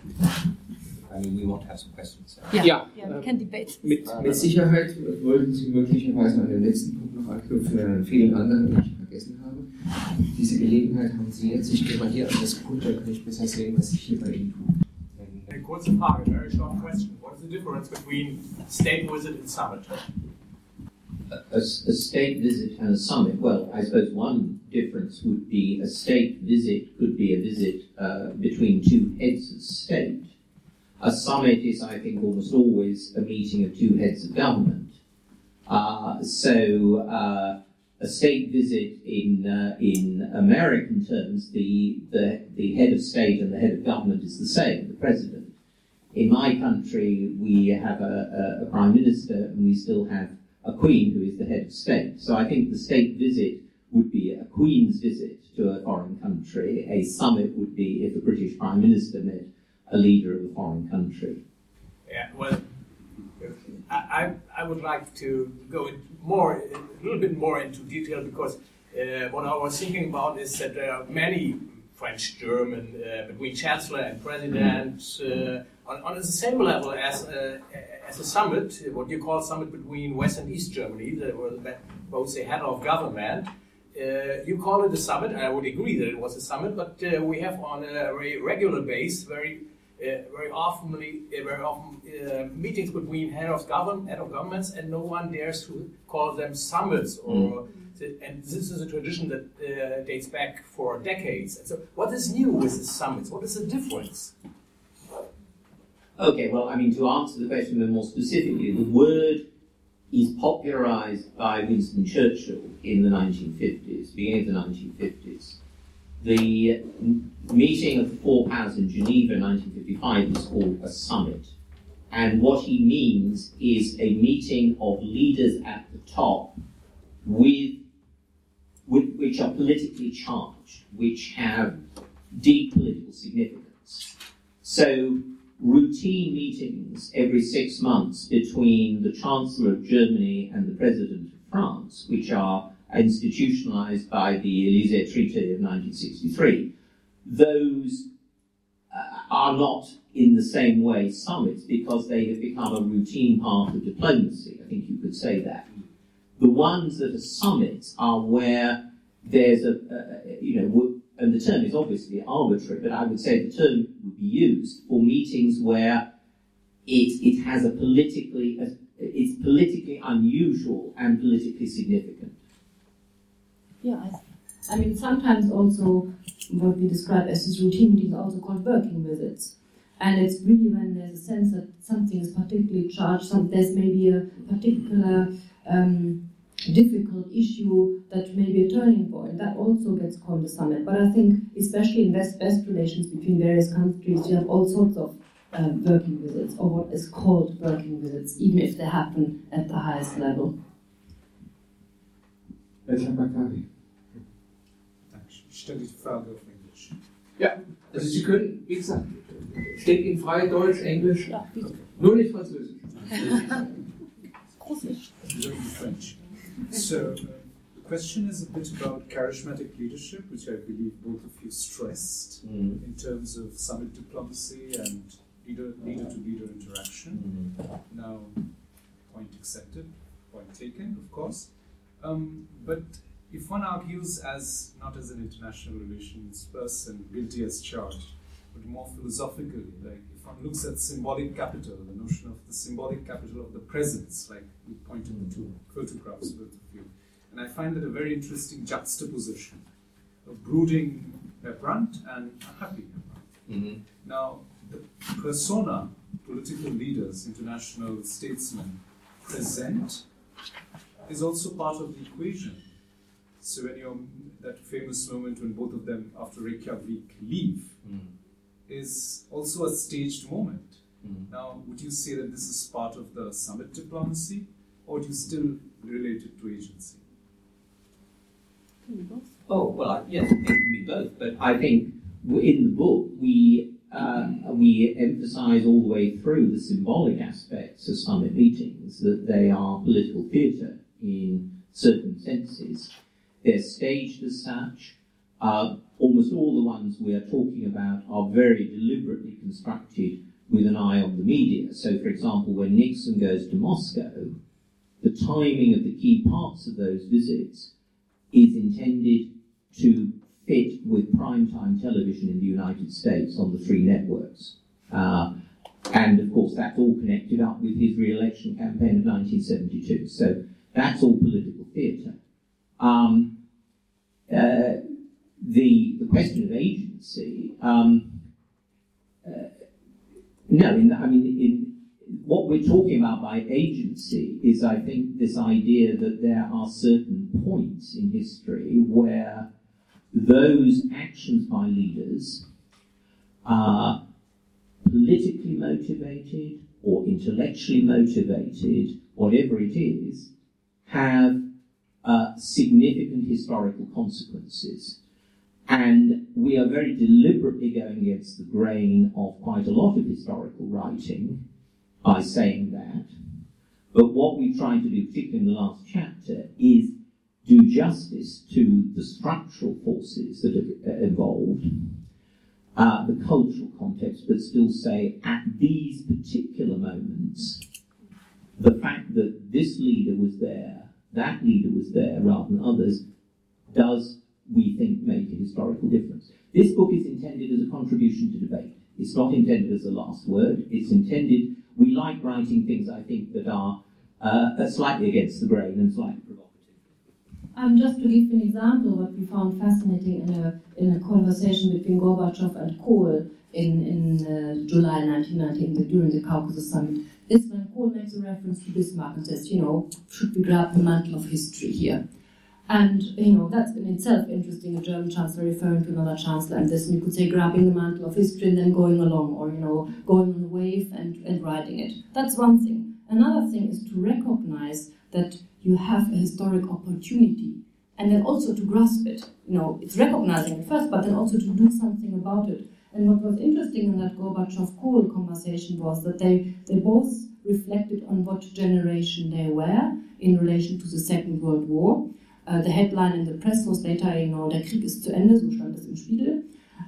[SPEAKER 3] I mean, we want to have some questions.
[SPEAKER 6] Ja,
[SPEAKER 4] Ja, we can debate.
[SPEAKER 3] Mit, mit Sicherheit wollten Sie möglicherweise an den letzten Punkt noch anknüpfen, an vielen anderen, die ich vergessen habe. Diese Gelegenheit haben Sie jetzt. Ich gehe mal hier an das Pult, da kann ich besser sehen, was sich hier bei Ihnen tut.
[SPEAKER 7] Eine kurze Frage, very short question. What is the difference between state visit and summit?
[SPEAKER 5] a, a state visit and a summit. Well, I suppose one difference would be a state visit could be a visit uh, between two heads of state. A summit is, I think, almost always a meeting of two heads of government. Uh, so, uh, a state visit in uh, in American terms, the, the the head of state and the head of government is the same, the president. In my country, we have a, a, a prime minister, and we still have a queen who is the head of state. So I think the state visit would be a queen's visit to a foreign country. A summit would be if a British prime minister met a leader of a foreign country.
[SPEAKER 7] Yeah, well, I, I, would like to go in more, a little bit more into detail because uh, what I was thinking about is that there are many French, German, uh, between chancellor and president, uh, on, on the same level as uh, as a summit, what you call summit between West and East Germany, that were both the head of government. Uh, you call it a summit. I would agree that it was a summit, but uh, we have on a very regular base, very very often, very often meetings between head of government, head of governments, and no one dares to call them summits or. Mm and this is a tradition that uh, dates back for decades. And so, what is new with the summits? What is the difference?
[SPEAKER 5] Okay, well, I mean, to answer the question more specifically, the word is popularized by Winston Churchill in the 1950s, beginning of the 1950s. The meeting of the four powers in Geneva in 1955 is called a summit. And what he means is a meeting of leaders at the top with, with which are politically charged, which have deep political significance. So routine meetings every six months between the Chancellor of Germany and the President of France, which are institutionalized by the Elysee Treaty of 1963, those uh, are not in the same way summits because they have become a routine part of diplomacy. I think you could say that. The ones that are summits are where there's a, a you know, and the term is obviously arbitrary, but I would say the term would be used for meetings where it, it has a politically, it's politically unusual and politically significant.
[SPEAKER 4] Yeah, I, I mean, sometimes also what we describe as routine meetings are also called working visits. And it's really when there's a sense that something is particularly charged, some, there's maybe a particular um, difficult issue that may be a turning point. That also gets called a summit. But I think, especially in West-West relations between various countries, you have all sorts of uh, working visits, or what is called working visits, even if they happen at the highest level.
[SPEAKER 8] Stelle die Frage auf Englisch.
[SPEAKER 3] Ja, also Sie können, wie gesagt, steht Ihnen frei Deutsch, Englisch,
[SPEAKER 4] ja,
[SPEAKER 3] nur nicht Französisch.
[SPEAKER 4] Russisch.
[SPEAKER 8] French. So, uh, the question is a bit about charismatic leadership, which I believe both of you stressed
[SPEAKER 5] mm.
[SPEAKER 8] in terms of summit diplomacy and leader leader to leader interaction.
[SPEAKER 5] Mm.
[SPEAKER 8] Now, point accepted, point taken, of course. Um, but if one argues as not as an international relations person, guilty as charged, but more philosophically, like if one looks at symbolic capital, the notion of the symbolic capital of the presence, like we pointed to photographs, both of you, and I find that a very interesting juxtaposition of brooding Rembrandt and a happy Rembrandt.
[SPEAKER 5] Mm-hmm.
[SPEAKER 8] Now, the persona political leaders, international statesmen present is also part of the equation. So when you're that famous moment when both of them after Reykjavik leave
[SPEAKER 5] Mm.
[SPEAKER 8] is also a staged moment.
[SPEAKER 5] Mm.
[SPEAKER 8] Now, would you say that this is part of the summit diplomacy, or do you still relate it to agency?
[SPEAKER 5] Oh well, yes, it can be both. But I think in the book we uh, we emphasise all the way through the symbolic aspects of summit meetings that they are political theatre in certain senses. They're staged as such. Uh, almost all the ones we are talking about are very deliberately constructed with an eye on the media. So, for example, when Nixon goes to Moscow, the timing of the key parts of those visits is intended to fit with primetime television in the United States on the three networks. Uh, and of course, that's all connected up with his re election campaign of 1972. So that's all political theatre. Um, uh, the, the question of agency, um, uh, no, in I mean, in, what we're talking about by agency is, I think, this idea that there are certain points in history where those actions by leaders are politically motivated or intellectually motivated, whatever it is, have uh, significant historical consequences. And we are very deliberately going against the grain of quite a lot of historical writing by saying that. But what we try to do, particularly in the last chapter, is do justice to the structural forces that have uh, evolved, uh, the cultural context, but still say at these particular moments, the fact that this leader was there, that leader was there rather than others, does, we think, make a historical difference. This book is intended as a contribution to debate. It's not intended as a last word. It's intended, we like writing things, I think, that are uh, slightly against the grain and slightly provocative.
[SPEAKER 4] Um, just to give an example, what we found fascinating in a, in a conversation between Gorbachev and Kohl in, in uh, July 1919 during the Caucasus Summit is when Kohl makes a reference to Bismarck and says, you know, should we grab the mantle of history here? And, you know, that's in itself interesting, a German chancellor referring to another chancellor, and this, and you could say grabbing the mantle of history and then going along, or, you know, going on a wave and, and riding it. That's one thing. Another thing is to recognize that you have a historic opportunity and then also to grasp it. You know, it's recognizing it first, but then also to do something about it. And what was interesting in that Gorbachev Kohl conversation was that they, they both reflected on what generation they were in relation to the Second World War. Uh, the headline in the press was later, you know, der Krieg ist zu Ende, so stand es im Spiegel.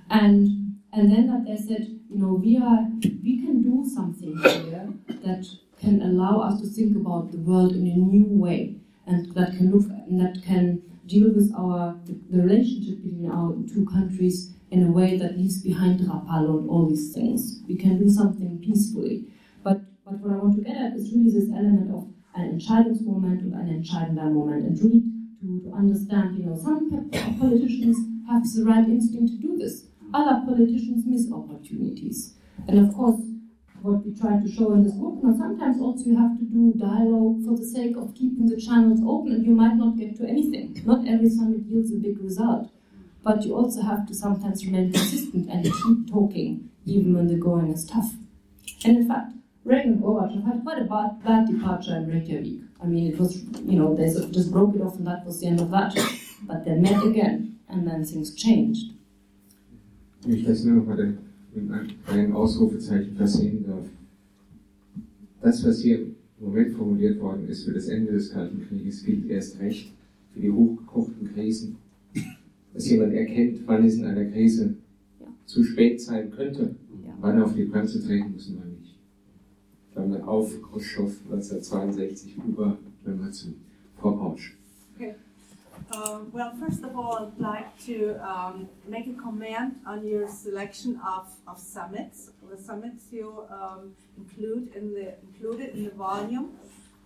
[SPEAKER 4] And, and then that they said, you know, we, are, we can do something here that can allow us to think about the world in a new way and that can look and that can deal with our the, the relationship between our two countries in a way that leaves behind Rapallo and all these things. We can do something peacefully. But but what I want to get at is really this element of an Entscheidungsmoment und ein entscheidender Moment and really to, to understand, you know, some politicians have the right instinct to do this. Other politicians miss opportunities. And of course, what we try to show in this book. Now, sometimes also you have to do dialogue for the sake of keeping the channels open, and you might not get to anything. Not every summit yields a big result, but you also have to sometimes remain consistent and keep talking, even when the going is tough. And in fact, Reagan and Gorbachev had quite a bad, bad departure in Reykjavik. I mean, it was, you know, they sort of just broke it off, and that was the end of that. But they met again, and then things changed.
[SPEAKER 3] Ich das nur noch mal einem Ausrufezeichen versehen darf. Das, was hier im Moment formuliert worden ist für das Ende des Kalten Krieges, gilt erst recht für die hochgekochten Krisen. Dass jemand erkennt, wann es in einer Krise zu spät sein könnte, wann er auf die Bremse treten muss und wann nicht. dann auf Khrushchev 1962 über, wenn wir zu Frau Pausch.
[SPEAKER 9] Okay. Uh, well, first of all, I'd like to um, make a comment on your selection of, of summits, the summits you um, include in the included in the volume.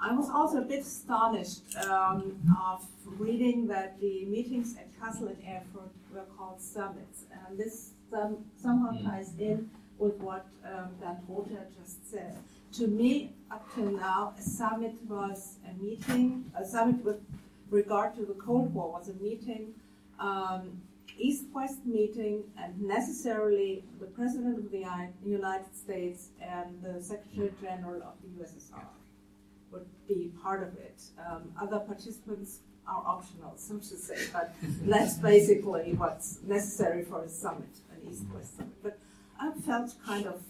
[SPEAKER 9] I was also a bit astonished um, of reading that the meetings at Kassel and Erfurt were called summits, and this somehow mm. ties in with what um, Dan Rother just said. To me, up till now, a summit was a meeting, a summit with regard to the Cold War was a meeting, um, East-West meeting, and necessarily the President of the United States and the Secretary General of the USSR would be part of it. Um, other participants are optional, so to say, but that's basically what's necessary for a summit, an East-West summit. But I felt kind of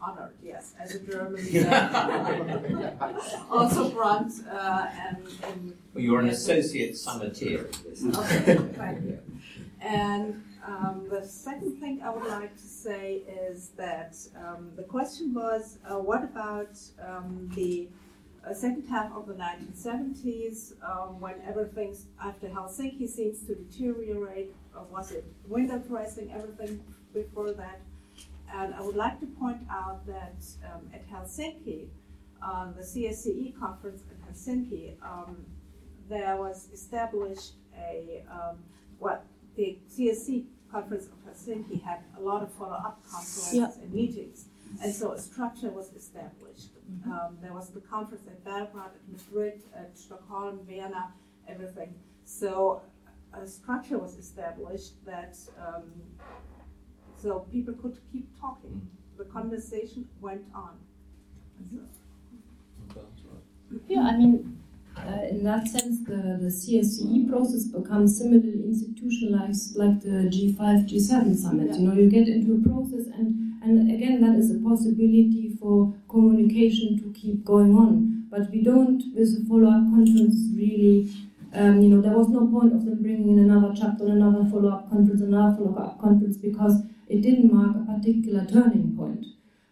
[SPEAKER 9] honored, yes, as a German. Uh, also Brandt uh, and, and
[SPEAKER 5] well, you're an associate summiteer.
[SPEAKER 9] Okay, thank you. And um, the second thing I would like to say is that um, the question was, uh, what about um, the second half of the 1970s, um, when everything after Helsinki seems to deteriorate? was it window dressing, everything before that? And I would like to point out that um, at Helsinki, uh, the CSCE conference in Helsinki, um, there was established a, um, what the CSC conference of Helsinki had a lot of follow-up conferences yeah. and meetings. And so a structure was established. Mm-hmm. Um, there was the conference at Belgrade, at Madrid, at Stockholm, Vienna, everything. So a structure was established that um, so people could keep talking. Mm. The conversation went on.
[SPEAKER 4] Yeah, I mean, uh, in that sense, the, the CSCE process becomes similarly institutionalized like the G5, G7 summit. Yeah. You know, you get into a process, and, and again, that is a possibility for communication to keep going on. But we don't, with a follow up conference, really. Um, you know, there was no point of them bringing in another chapter, another follow up conference, another follow up conference, because it didn't mark a particular turning point.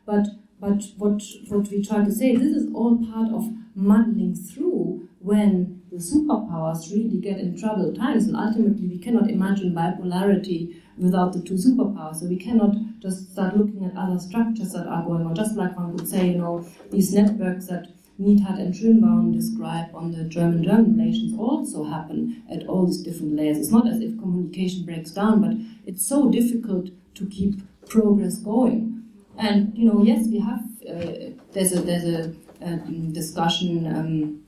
[SPEAKER 4] But but what what we try to say, this is all part of muddling through when the superpowers really get in troubled times. And ultimately, we cannot imagine bipolarity without the two superpowers. So we cannot just start looking at other structures that are going on. Just like one would say, you know, these networks that Neidhardt and Schönborn describe on the German-German relations also happen at all these different layers. It's not as if communication breaks down, but it's so difficult to keep progress going. And you know, yes, we have uh, there's a there's a, a discussion um,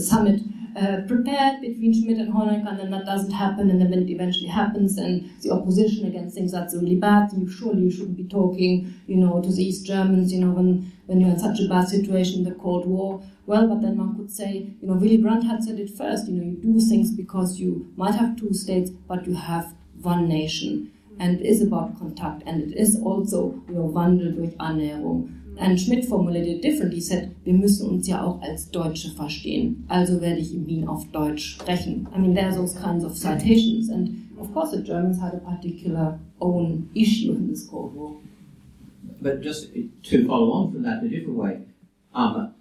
[SPEAKER 4] summit uh, prepared between Schmidt and Honecker, and then that doesn't happen, and then it eventually happens, and the opposition against things that's really bad, you surely you shouldn't be talking, you know, to the East Germans, you know, when when you're in such a bad situation, the Cold War. Well, but then one could say, you know, Willy Brandt had said it first, you know, you do things because you might have two states, but you have one nation and it is about contact and it is also you know, Wandel durch Annäherung. And Schmidt formuliert it differently. He said, wir müssen uns ja auch als Deutsche verstehen. Also werde ich in Wien auf Deutsch sprechen. I mean, there are those kinds of citations. And of course, the Germans had a particular own issue in this Cold War.
[SPEAKER 5] But just to follow on from that in a different way, um,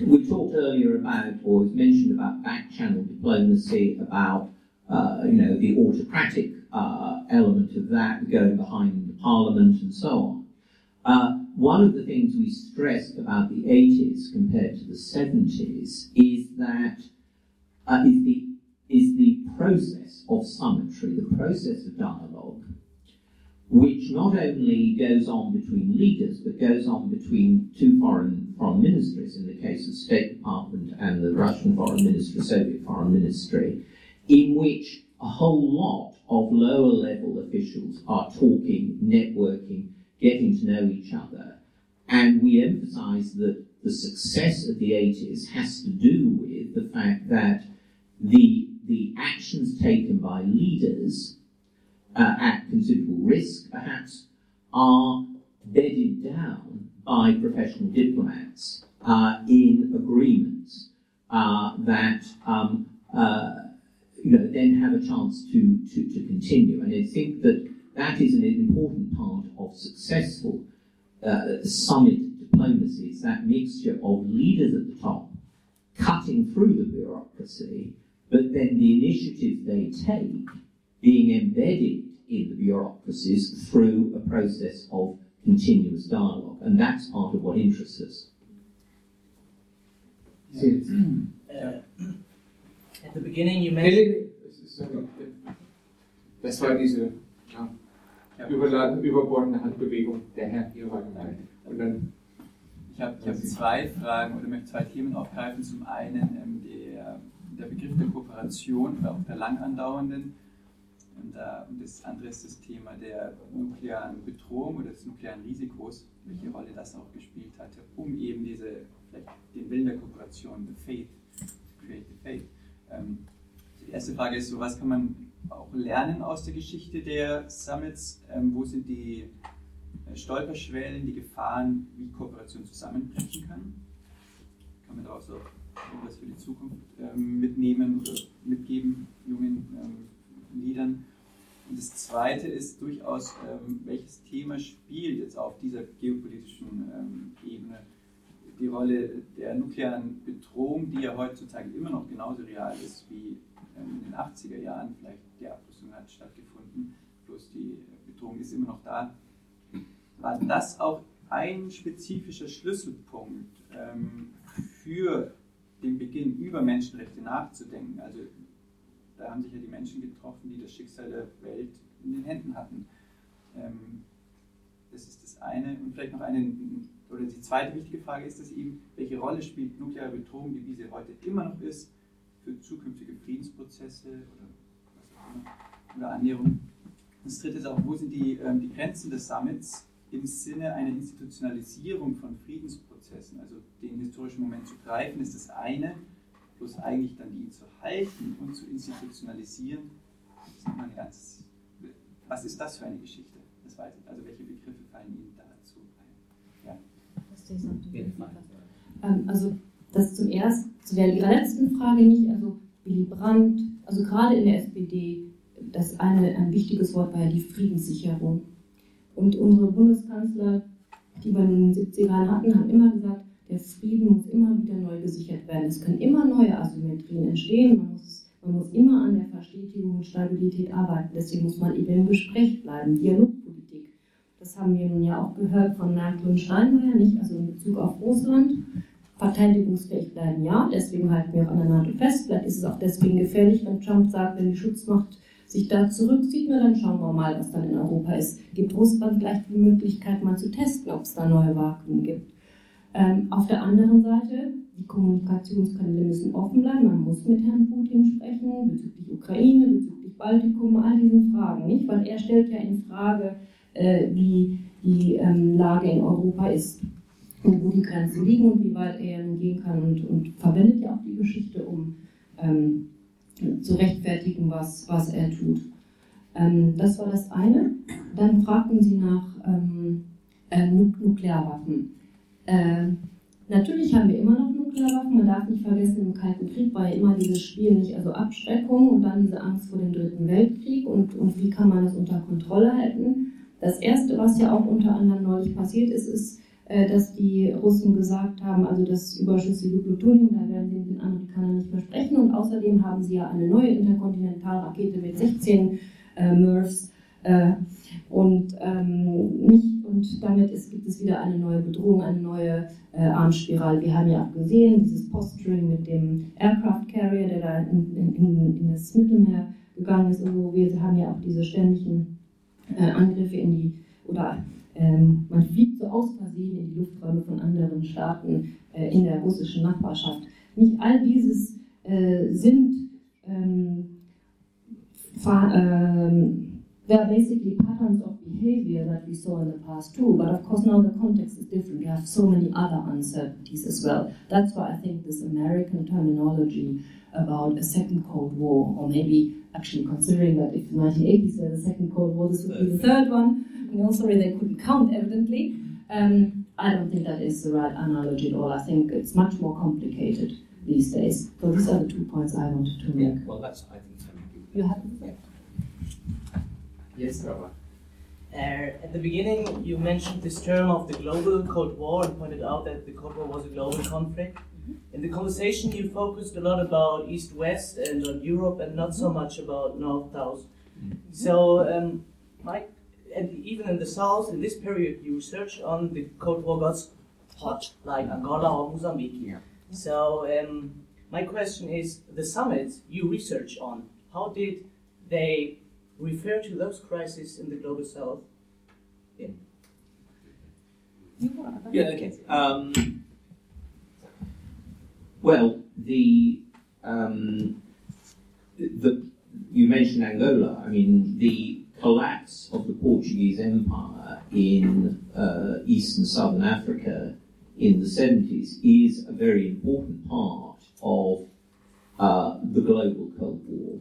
[SPEAKER 5] we talked earlier about, or was mentioned about back channel diplomacy, about uh, you know the autocratic uh, element of that going behind the parliament and so on. Uh, one of the things we stressed about the 80s compared to the 70s is that uh, is the is the process of summitry, the process of dialogue, which not only goes on between leaders but goes on between two foreign foreign ministries. In the case of State Department and the Russian Foreign Ministry, Soviet Foreign Ministry, in which a whole lot of lower level officials are talking, networking, getting to know each other. And we emphasize that the success of the 80s has to do with the fact that the, the actions taken by leaders uh, at considerable risk, perhaps, are bedded down by professional diplomats uh, in agreements uh, that um, uh, you know, then have a chance to, to, to continue. And I think that that is an important part of successful uh, summit diplomacy. It's that mixture of leaders at the top cutting through the bureaucracy, but then the initiatives they take being embedded in the bureaucracies through a process of continuous dialogue. And that's part of what interests us.
[SPEAKER 10] Uh, at the beginning you mentioned.
[SPEAKER 3] Das war diese ja, überladene, überbordene Handbewegung der Herr hier heute Und dann
[SPEAKER 11] ich habe hab zwei Fragen oder möchte zwei Themen aufgreifen. Zum einen ähm, der, der Begriff der Kooperation oder auch der lang andauernden. Und, äh, und das andere ist das Thema der nuklearen Bedrohung oder des nuklearen Risikos, welche Rolle das auch gespielt hatte, um eben diese, vielleicht den Willen der Kooperation, the faith, to create the faith. Ähm, die erste Frage ist so, was kann man auch lernen aus der Geschichte der Summits? Ähm, wo sind die äh, Stolperschwellen, die Gefahren, wie Kooperation zusammenbrechen kann? Kann man da auch etwas für die Zukunft ähm, mitnehmen oder mitgeben, jungen ähm, Liedern? Und das Zweite ist durchaus, ähm, welches Thema spielt jetzt auf dieser geopolitischen ähm, Ebene die Rolle der nuklearen Bedrohung, die ja heutzutage immer noch genauso real ist wie ähm, in den 80er Jahren. Vielleicht die Abrüstung hat stattgefunden, bloß die Bedrohung ist immer noch da. War das auch ein spezifischer Schlüsselpunkt ähm, für den Beginn, über Menschenrechte nachzudenken? Also da haben sich ja die Menschen getroffen, die das Schicksal der Welt in den Händen hatten. Ähm, das ist das eine. Und vielleicht noch eine, oder die zweite wichtige Frage ist es eben, welche Rolle spielt nukleare Bedrohung, wie sie heute immer noch ist, für zukünftige Friedensprozesse oder oder Annäherung. Das dritte ist auch, wo sind die, ähm, die Grenzen des Summits im Sinne einer Institutionalisierung von Friedensprozessen, also den historischen Moment zu greifen, ist das eine, bloß eigentlich dann die zu halten und zu institutionalisieren, das ist nochmal ganz. Was ist das für eine Geschichte? Das weiß ich. Also welche Begriffe fallen Ihnen dazu ein? Ja.
[SPEAKER 4] Ähm, also das zum ersten, zu der letzten Frage nicht, also Willy Brandt, also gerade in der SPD, das eine ein wichtiges Wort war ja die Friedenssicherung. Und unsere Bundeskanzler, die wir in den 70ern hatten, haben immer gesagt, der Frieden muss immer wieder neu gesichert werden. Es können immer neue Asymmetrien entstehen. Man muss, man muss immer an der Verstetigung und Stabilität arbeiten. Deswegen muss man eben im Gespräch bleiben, Dialogpolitik. Das haben wir nun ja auch gehört von Merkel und Steinmeier, nicht also in Bezug auf Russland. Verteidigungsfähig bleiben, ja. Deswegen halten wir auch an der NATO fest. Vielleicht ist es auch deswegen gefährlich, wenn Trump sagt, wenn die Schutzmacht sich da zurückzieht, na dann schauen wir mal, was dann in Europa ist. Gibt Russland vielleicht die Möglichkeit, mal zu testen, ob es da neue Vakuum gibt? Ähm, auf der anderen Seite, die Kommunikationskanäle müssen offen bleiben. Man muss mit Herrn Putin sprechen bezüglich Ukraine, bezüglich Baltikum, all diesen Fragen, nicht? Weil er stellt ja in Frage, äh, wie die ähm, Lage in Europa ist wo die Grenzen liegen und wie weit er gehen kann und, und verwendet ja auch die Geschichte, um ähm, zu rechtfertigen, was, was er tut. Ähm, das war das eine. Dann fragten sie nach ähm, äh, Nuklearwaffen. Äh, natürlich haben wir immer noch Nuklearwaffen. Man darf nicht vergessen, im Kalten Krieg war ja immer dieses Spiel nicht, also Abschreckung und dann diese Angst vor dem Dritten Weltkrieg und, und wie kann man das unter Kontrolle halten. Das Erste, was ja auch unter anderem neulich passiert ist, ist, dass die Russen gesagt haben, also das überschüssige Plutonium, da werden sie den Amerikanern nicht versprechen. Und außerdem haben sie ja eine neue Interkontinentalrakete mit 16 äh, MIRFs. Äh, und, ähm, nicht, und damit ist, gibt es wieder eine neue Bedrohung, eine neue äh, Armspirale. Wir haben ja auch gesehen, dieses Posturing mit dem Aircraft Carrier, der da in, in, in das Mittelmeer gegangen ist. Und so. Wir haben ja auch diese ständigen äh, Angriffe in die, oder ähm, man fliegt so aus Versehen in die Lufträume von anderen Staaten äh, in der russischen Nachbarschaft. Nicht all dieses äh, sind ähm, ähm, there are basically patterns of behavior that we saw in the past too, but of course now the context is different. We have so many other uncertainties as well. That's why I think this American terminology about a second Cold War, or maybe actually considering that if the 1980s were the second Cold War, this would be the third one. You know, sorry, they couldn't count evidently. Um, I don't think that is the right analogy at all. I think it's much more complicated these days. So these are the two points I wanted to make.
[SPEAKER 6] Well, that's I think.
[SPEAKER 4] You have
[SPEAKER 3] Jetzt aber.
[SPEAKER 10] Uh, at the beginning, you mentioned this term of the global Cold War and pointed out that the Cold War was a global conflict. Mm-hmm. In the conversation, you focused a lot about East West and on Europe and not so much about North South. Mm-hmm. So, um, Mike, and even in the South, in this period, you research on the Cold War got hot, like Angola or Mozambique. Yeah. So, um, my question is the summits you research on, how did they refer to those crises in the global south. Yeah.
[SPEAKER 5] Yeah, okay. Um, well, the, um, the you mentioned Angola. I mean, the collapse of the Portuguese Empire in uh, East and Southern Africa in the 70s is a very important part of uh, the global Cold War.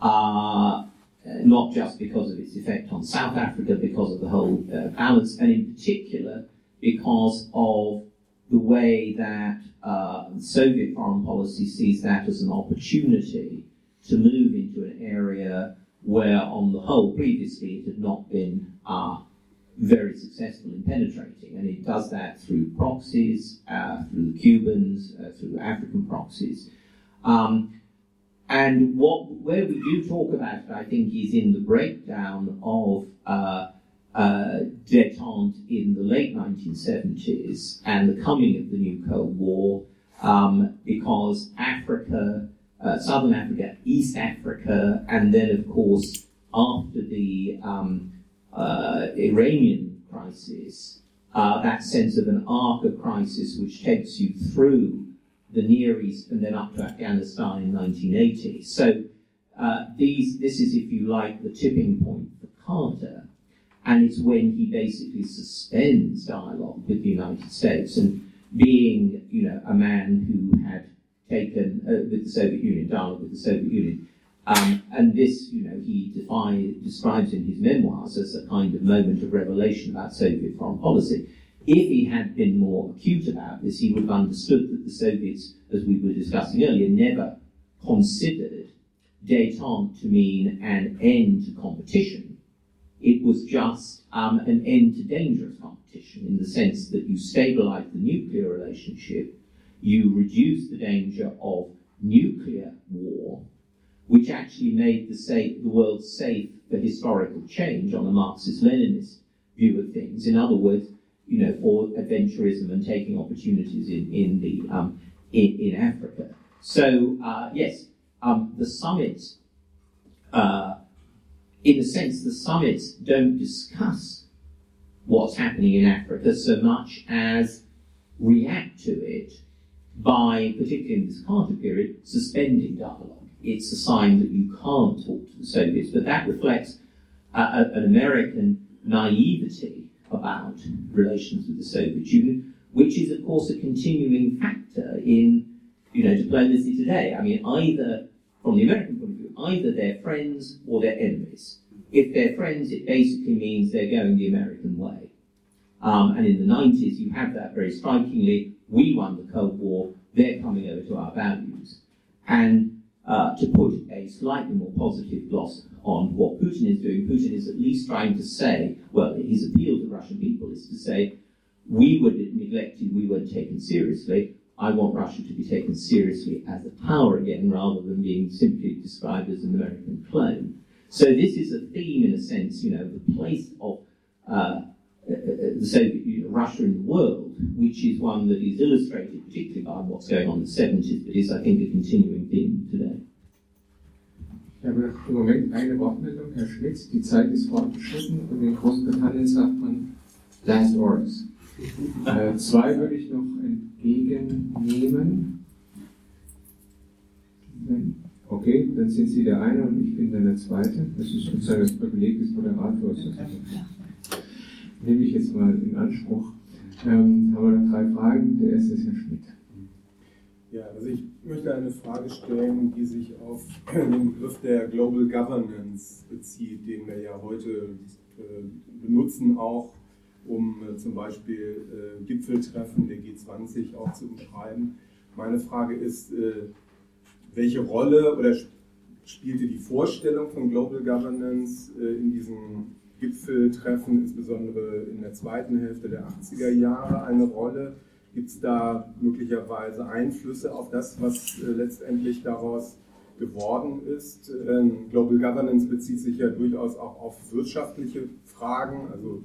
[SPEAKER 5] Uh, uh, not just because of its effect on South Africa, because of the whole uh, balance, and in particular because of the way that uh, Soviet foreign policy sees that as an opportunity to move into an area where, on the whole, previously it had not been uh, very successful in penetrating. And it does that through proxies, uh, through Cubans, uh, through African proxies. Um, and what where we do talk about it, I think, is in the breakdown of uh, uh, detente in the late 1970s and the coming of the new Cold War, um, because Africa, uh, Southern Africa, East Africa, and then, of course, after the um, uh, Iranian crisis, uh, that sense of an arc of crisis which takes you through the Near East and then up to Afghanistan in 1980. So uh, these, this is, if you like, the tipping point for Carter, and it's when he basically suspends dialogue with the United States. And being, you know, a man who had taken uh, with the Soviet Union, dialogue with the Soviet Union, um, and this, you know, he define, describes in his memoirs as a kind of moment of revelation about Soviet foreign policy. If he had been more acute about this, he would have understood that the Soviets, as we were discussing earlier, never considered détente to mean an end to competition. It was just um, an end to dangerous competition in the sense that you stabilize the nuclear relationship, you reduce the danger of nuclear war, which actually made the, safe, the world safe for historical change on a Marxist Leninist view of things. In other words, you know, for adventurism and taking opportunities in, in the um, in, in Africa. So uh, yes, um, the summits, uh, in a sense, the summits don't discuss what's happening in Africa so much as react to it by, particularly in this Carter period, suspending dialogue. It's a sign that you can't talk to the Soviets, but that reflects uh, an American naivety about relations with the Soviet Union, which is, of course, a continuing factor in you know, diplomacy today. I mean, either, from the American point of view, either they're friends or they're enemies. If they're friends, it basically means they're going the American way. Um, and in the 90s, you have that very strikingly. We won the Cold War, they're coming over to our values. And uh, to put a slightly more positive gloss on what Putin is doing, Putin is at least trying to say, well, his appeal to Russian people is to say, we were neglected, we weren't taken seriously. I want Russia to be taken seriously as a power again, rather than being simply described as an American clone. So this is a theme, in a sense, you know, the place of uh, the Soviet Union, Russia in the world, which is one that is illustrated particularly by what's going on in the 70s, but is, I think, a continuing theme today.
[SPEAKER 3] Ich habe im Moment eine Wortmeldung, Herr Schmidt. Die Zeit ist fortgeschritten und in Großbritannien sagt man Last Orders. Äh, zwei würde ich noch entgegennehmen. Okay, dann sind Sie der eine und ich bin dann der zweite. Das ist sozusagen das Privileg des Moderators. Nehme ich jetzt mal in Anspruch. Ähm, haben wir noch drei Fragen. Der erste ist Herr Schmidt.
[SPEAKER 2] Ja, also ich möchte eine Frage stellen, die sich auf den Begriff der Global Governance bezieht, den wir ja heute äh, benutzen, auch um äh, zum Beispiel äh, Gipfeltreffen der G20 auch zu umschreiben. Meine Frage ist, welche Rolle oder spielte die Vorstellung von Global Governance in diesen
[SPEAKER 12] Gipfeltreffen, insbesondere in der zweiten Hälfte der 80er Jahre, eine Rolle? Gibt es da möglicherweise Einflüsse auf das, was äh, letztendlich daraus geworden ist? Ähm, Global Governance bezieht sich ja durchaus auch auf wirtschaftliche Fragen. Also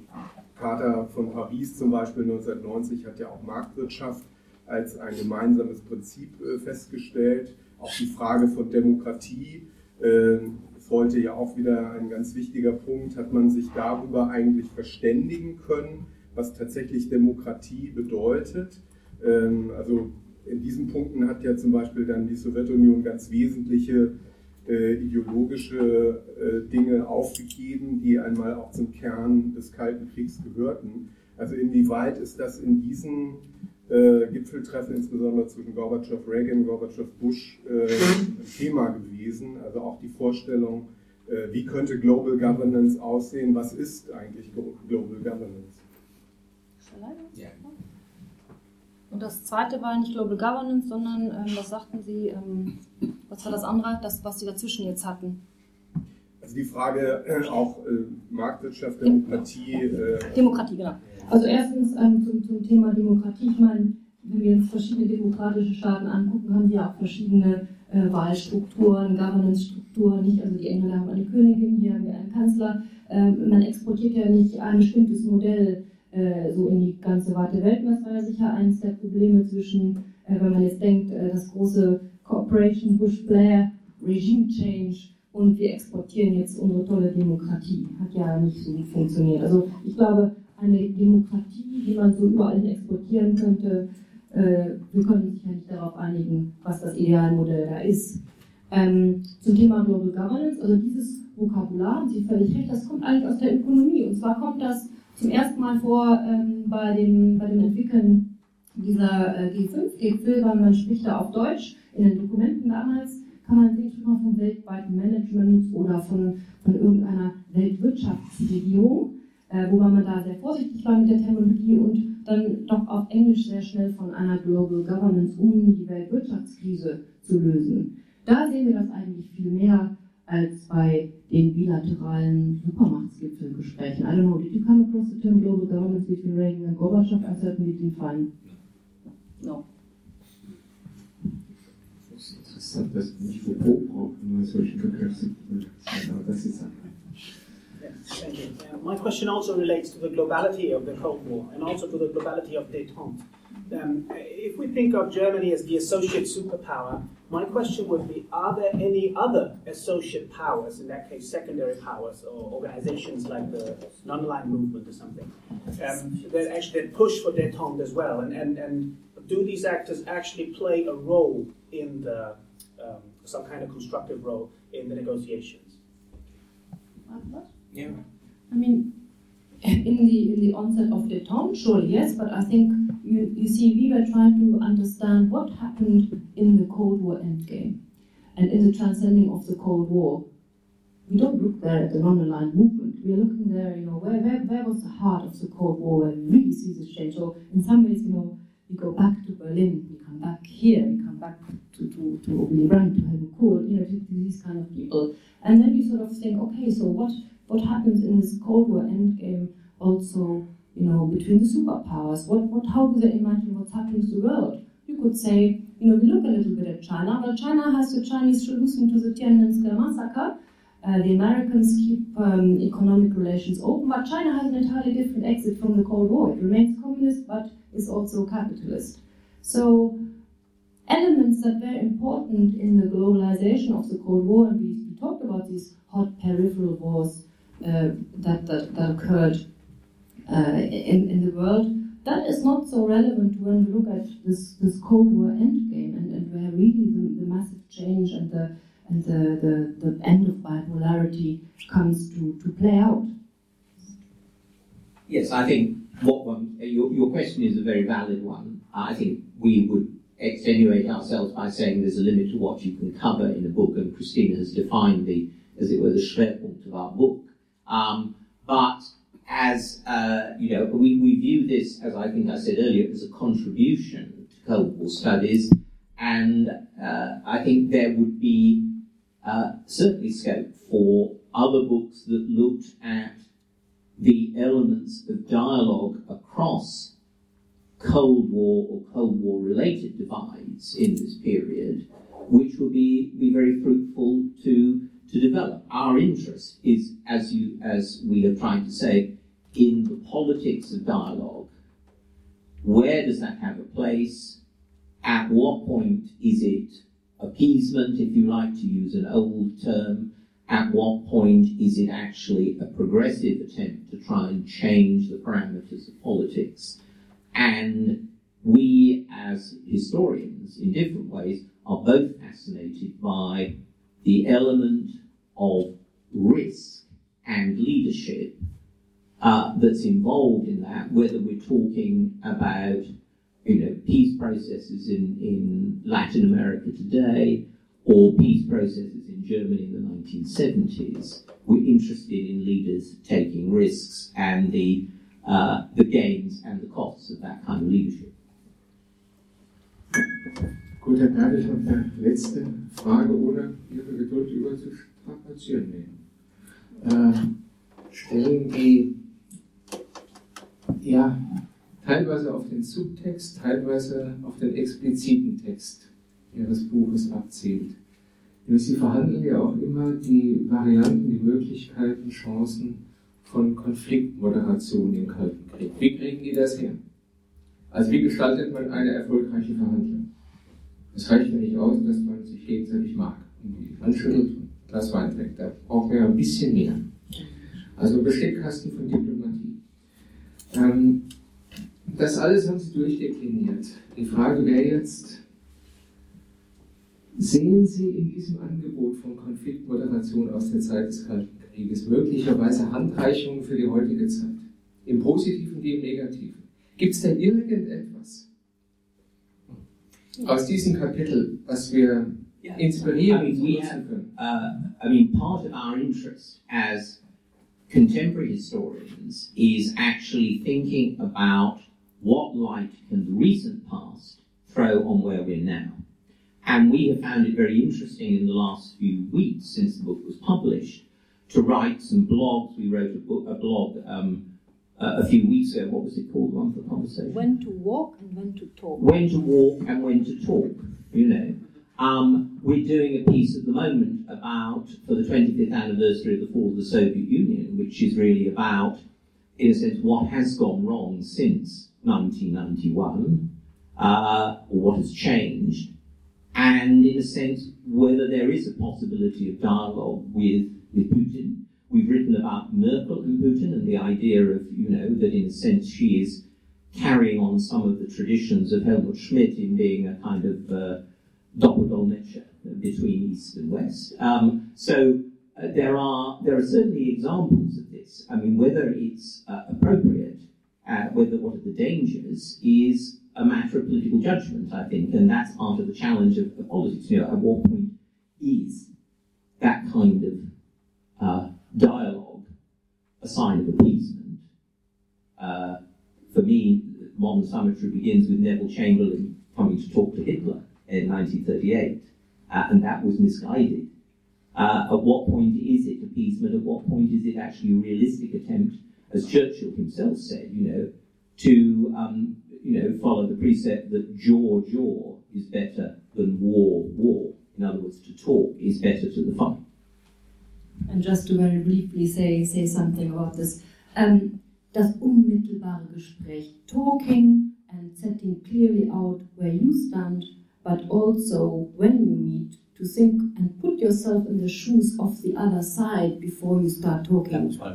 [SPEAKER 12] Charta von Paris zum Beispiel 1990 hat ja auch Marktwirtschaft als ein gemeinsames Prinzip äh, festgestellt. Auch die Frage von Demokratie äh, heute ja auch wieder ein ganz wichtiger Punkt. Hat man sich darüber eigentlich verständigen können, was tatsächlich Demokratie bedeutet? Ähm, also in diesen Punkten hat ja zum Beispiel dann die Sowjetunion ganz wesentliche äh, ideologische äh, Dinge aufgegeben, die einmal auch zum Kern des Kalten Kriegs gehörten. Also inwieweit ist das in diesen äh, Gipfeltreffen, insbesondere zwischen Gorbatschow, Reagan, Gorbatschow, Bush, äh, ein Thema gewesen. Also auch die Vorstellung, äh, wie könnte Global Governance aussehen? Was ist eigentlich Global Governance?
[SPEAKER 4] Ja. Und das zweite war nicht Global Governance, sondern, ähm, was sagten Sie, ähm, was war das andere, das, was Sie dazwischen jetzt hatten?
[SPEAKER 12] Also die Frage äh, auch äh, Marktwirtschaft, Demokratie. Äh,
[SPEAKER 4] Demokratie, genau. Also erstens ähm, zum, zum Thema Demokratie. Ich meine, wenn wir uns verschiedene demokratische Staaten angucken, haben die ja auch verschiedene äh, Wahlstrukturen, Governance-Strukturen. Nicht? Also die Engländer haben eine Königin, hier haben wir einen Kanzler. Ähm, man exportiert ja nicht ein bestimmtes Modell äh, so in die ganze weite Welt. das war ja sicher eines der Probleme zwischen, äh, wenn man jetzt denkt, äh, das große Corporation Bush-Blair, Regime Change und wir exportieren jetzt unsere tolle Demokratie. Hat ja nicht so funktioniert. Also ich glaube, eine Demokratie, die man so überall exportieren könnte. Äh, wir können uns ja nicht darauf einigen, was das Idealmodell da ist. Ähm, zum Thema Global Governance, also dieses Vokabular, Sie völlig recht, das kommt eigentlich aus der Ökonomie. Und zwar kommt das zum ersten Mal vor ähm, bei, dem, bei dem Entwickeln dieser äh, G5-Gipfel, weil man spricht da auf Deutsch in den Dokumenten damals, kann man sehen, schon mal vom weltweiten Management oder von, von irgendeiner Weltwirtschaftsregierung äh, wobei man da sehr vorsichtig war mit der Terminologie und dann doch auf Englisch sehr schnell von einer Global Governance, um die Weltwirtschaftskrise zu lösen. Da sehen wir das eigentlich viel mehr als bei den bilateralen Supermachtsgipfelgesprächen. I don't know, did you come across the term global governance between Reagan and Gorbachev? I certainly didn't find. No.
[SPEAKER 13] Uh, my question also relates to the globality of the Cold War and also to the globality of détente. Um, if we think of Germany as the associate superpower, my question would be Are there any other associate powers, in that case secondary powers, or organizations like the non aligned movement or something, um, that actually push for détente as well? And, and, and do these actors actually play a role in the, um, some kind of constructive role in the negotiations?
[SPEAKER 4] Yeah. I mean, in the in the onset of détente, surely yes, but I think you, you see we were trying to understand what happened in the Cold War endgame and in the transcending of the Cold War. We don't look there at the non-aligned movement. We're looking there, you know, where, where, where was the heart of the Cold War where we really see this change? So in some ways, you know, we go back to Berlin, we come back here, we come back to, to, to Brandt, to Helmut Kohl, you know, to these kind of people. And then you sort of think, okay, so what what happens in this Cold War endgame also, you know, between the superpowers? What, what, how do they imagine what's happening to the world? You could say, you know, we look a little bit at China, but China has the Chinese solution to the Tiananmen Square massacre. Uh, the Americans keep um, economic relations open, but China has an entirely different exit from the Cold War. It remains communist, but is also capitalist. So, elements that were important in the globalization of the Cold War, and we, talked about these hot peripheral wars uh, that, that, that occurred uh, in, in the world, that is not so relevant when we look at this, this Cold War endgame and, and where really the, the massive change and the and the, the, the end of bipolarity comes to, to play out.
[SPEAKER 5] Yes, I think what one, your, your question is a very valid one. I think we would extenuate ourselves by saying there's a limit to what you can cover in a book, and Kristina has defined the, as it were, the Schwerpunkt of our book. Um, but as uh, you know, we, we view this, as I think I said earlier, as a contribution to Cold War studies, and uh, I think there would be uh, certainly scope for other books that looked at the elements of dialogue across Cold War or Cold War related divides in this period, which will be, be very fruitful to, to develop. Our interest is, as, you, as we have tried to say, in the politics of dialogue. Where does that have a place? At what point is it appeasement, if you like to use an old term? At what point is it actually a progressive attempt to try and change the parameters of politics? And we, as historians, in different ways, are both fascinated by the element of risk and leadership uh, that's involved in that, whether we're talking about you know, peace processes in, in Latin America today or peace processes in Germany in the 1970s. We're interested in leaders taking risks and the, uh, the gains and the costs of that kind of leadership.
[SPEAKER 3] Gut, dann darf ich noch eine letzte Frage, ohne Ihre Geduld überzustrapazieren nehmen. Äh, stellen die ja, teilweise auf den Subtext, teilweise auf den expliziten Text Ihres Buches abzielt. Sie verhandeln ja auch immer die Varianten, die Möglichkeiten, Chancen von Konfliktmoderation im Kalten Krieg. Wie kriegen die das her? Also wie gestaltet man eine erfolgreiche Verhandlung? Es reicht ja nicht aus, dass man sich gegenseitig mag Hand schüttelt das Wein trinkt. Da braucht man ja ein bisschen mehr. Also Besteckkasten von Diplomatie. Ähm, das alles haben Sie durchdekliniert. Die Frage wäre jetzt, sehen Sie in diesem Angebot von Konfliktmoderation aus der Zeit des Kalten Krieges möglicherweise Handreichungen für die heutige Zeit? Im Positiven wie im Negativen. Gibt es denn irgendetwas aus diesem Kapitel, was wir inspirieren
[SPEAKER 5] I mean, we have, uh, I mean, part of our interest as contemporary historians is actually thinking about what light can the recent past throw on where we're now. And we have found it very interesting in the last few weeks since the book was published to write some blogs. We wrote a, book, a blog um, uh, a few weeks ago. What was it called? One for conversation.
[SPEAKER 14] When to walk and when to talk.
[SPEAKER 5] When to walk and when to talk. You know. Um, we're doing a piece at the moment about for the 25th anniversary of the fall of the Soviet Union, which is really about, in a sense, what has gone wrong since 1991, uh, or what has changed, and in a sense, whether there is a possibility of dialogue with, with Putin. We've written about Merkel and Putin and the idea of, you know, that in a sense she is carrying on some of the traditions of Helmut Schmidt in being a kind of uh, Doppeldolmetscher between East and West. Um, so uh, there are there are certainly examples of this. I mean, whether it's uh, appropriate, uh, whether what are the dangers, is a matter of political judgment, I think, and that's part of the challenge of, of politics. You know, at what point is that kind of uh, dialogue a sign of appeasement? Uh, for me, modern summitry begins with Neville Chamberlain coming to talk to Hitler in 1938, uh, and that was misguided. Uh, at what point is it appeasement? At what point is it actually a realistic attempt, as Churchill himself said, you know, to um, you know follow the precept that jaw jaw is better than war war. In other words, to talk is better to the fight.
[SPEAKER 4] And just to very briefly say say something about this. Um, das unmittelbare Gespräch, talking and setting clearly out where you stand but also when you meet to think and put yourself in the shoes of the other side before you start talking.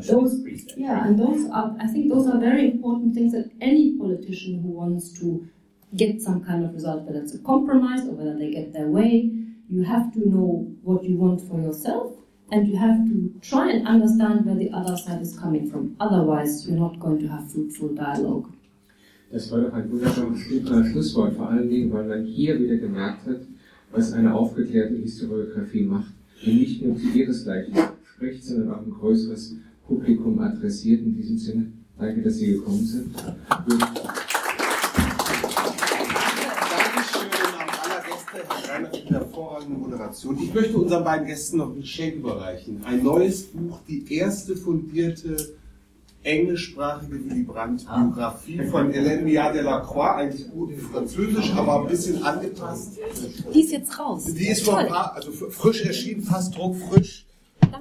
[SPEAKER 4] Those, yeah, and those are, I think those are very important things that any politician who wants to get some kind of result, whether it's a compromise or whether they get their way, you have to know what you want for yourself and you have to try and understand where the other side is coming from. Otherwise, you're not going to have fruitful dialogue.
[SPEAKER 3] Das war doch ein wunderbares Schlusswort, vor allen Dingen, weil man hier wieder gemerkt hat, was eine aufgeklärte Historiografie macht, die nicht nur zu ihresgleichen spricht, sondern auch ein größeres Publikum adressiert. In diesem Sinne, danke, dass Sie gekommen sind.
[SPEAKER 2] Hervorragende Moderation. Ich möchte unseren beiden Gästen noch ein Geschenk überreichen. Ein neues Buch, die erste fundierte englischsprachige Willy Brandt-Biografie von Hélène Millard Delacroix, eigentlich gut in Französisch, aber ein bisschen angepasst.
[SPEAKER 14] Die ist jetzt raus.
[SPEAKER 2] Die ist vor ein paar, also frisch erschienen, fast druckfrisch.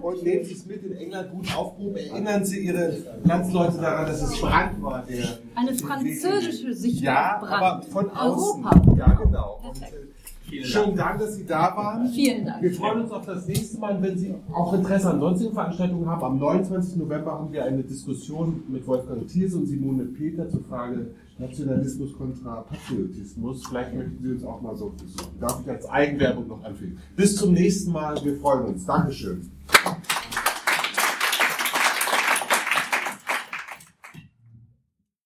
[SPEAKER 2] Und nehmen Sie es mit in England gut aufgehoben. Erinnern Sie Ihre Landsleute daran, dass es Brandt war, der.
[SPEAKER 14] Eine französische Sicht
[SPEAKER 2] Ja,
[SPEAKER 14] auf Brand.
[SPEAKER 2] aber von außen.
[SPEAKER 14] Europa.
[SPEAKER 2] Ja, genau. Und,
[SPEAKER 14] Perfekt.
[SPEAKER 2] Äh, Schönen Dank, dass Sie da waren.
[SPEAKER 14] Vielen Dank.
[SPEAKER 2] Wir freuen uns auf das nächste Mal, wenn Sie auch Interesse an sonstigen Veranstaltungen haben. Am 29. November haben wir eine Diskussion mit Wolfgang Thiers und Simone Peter zur Frage Nationalismus kontra Patriotismus. Vielleicht möchten Sie uns auch mal so besuchen. Darf ich als Eigenwerbung noch anfügen. Bis zum nächsten Mal. Wir freuen uns. Dankeschön.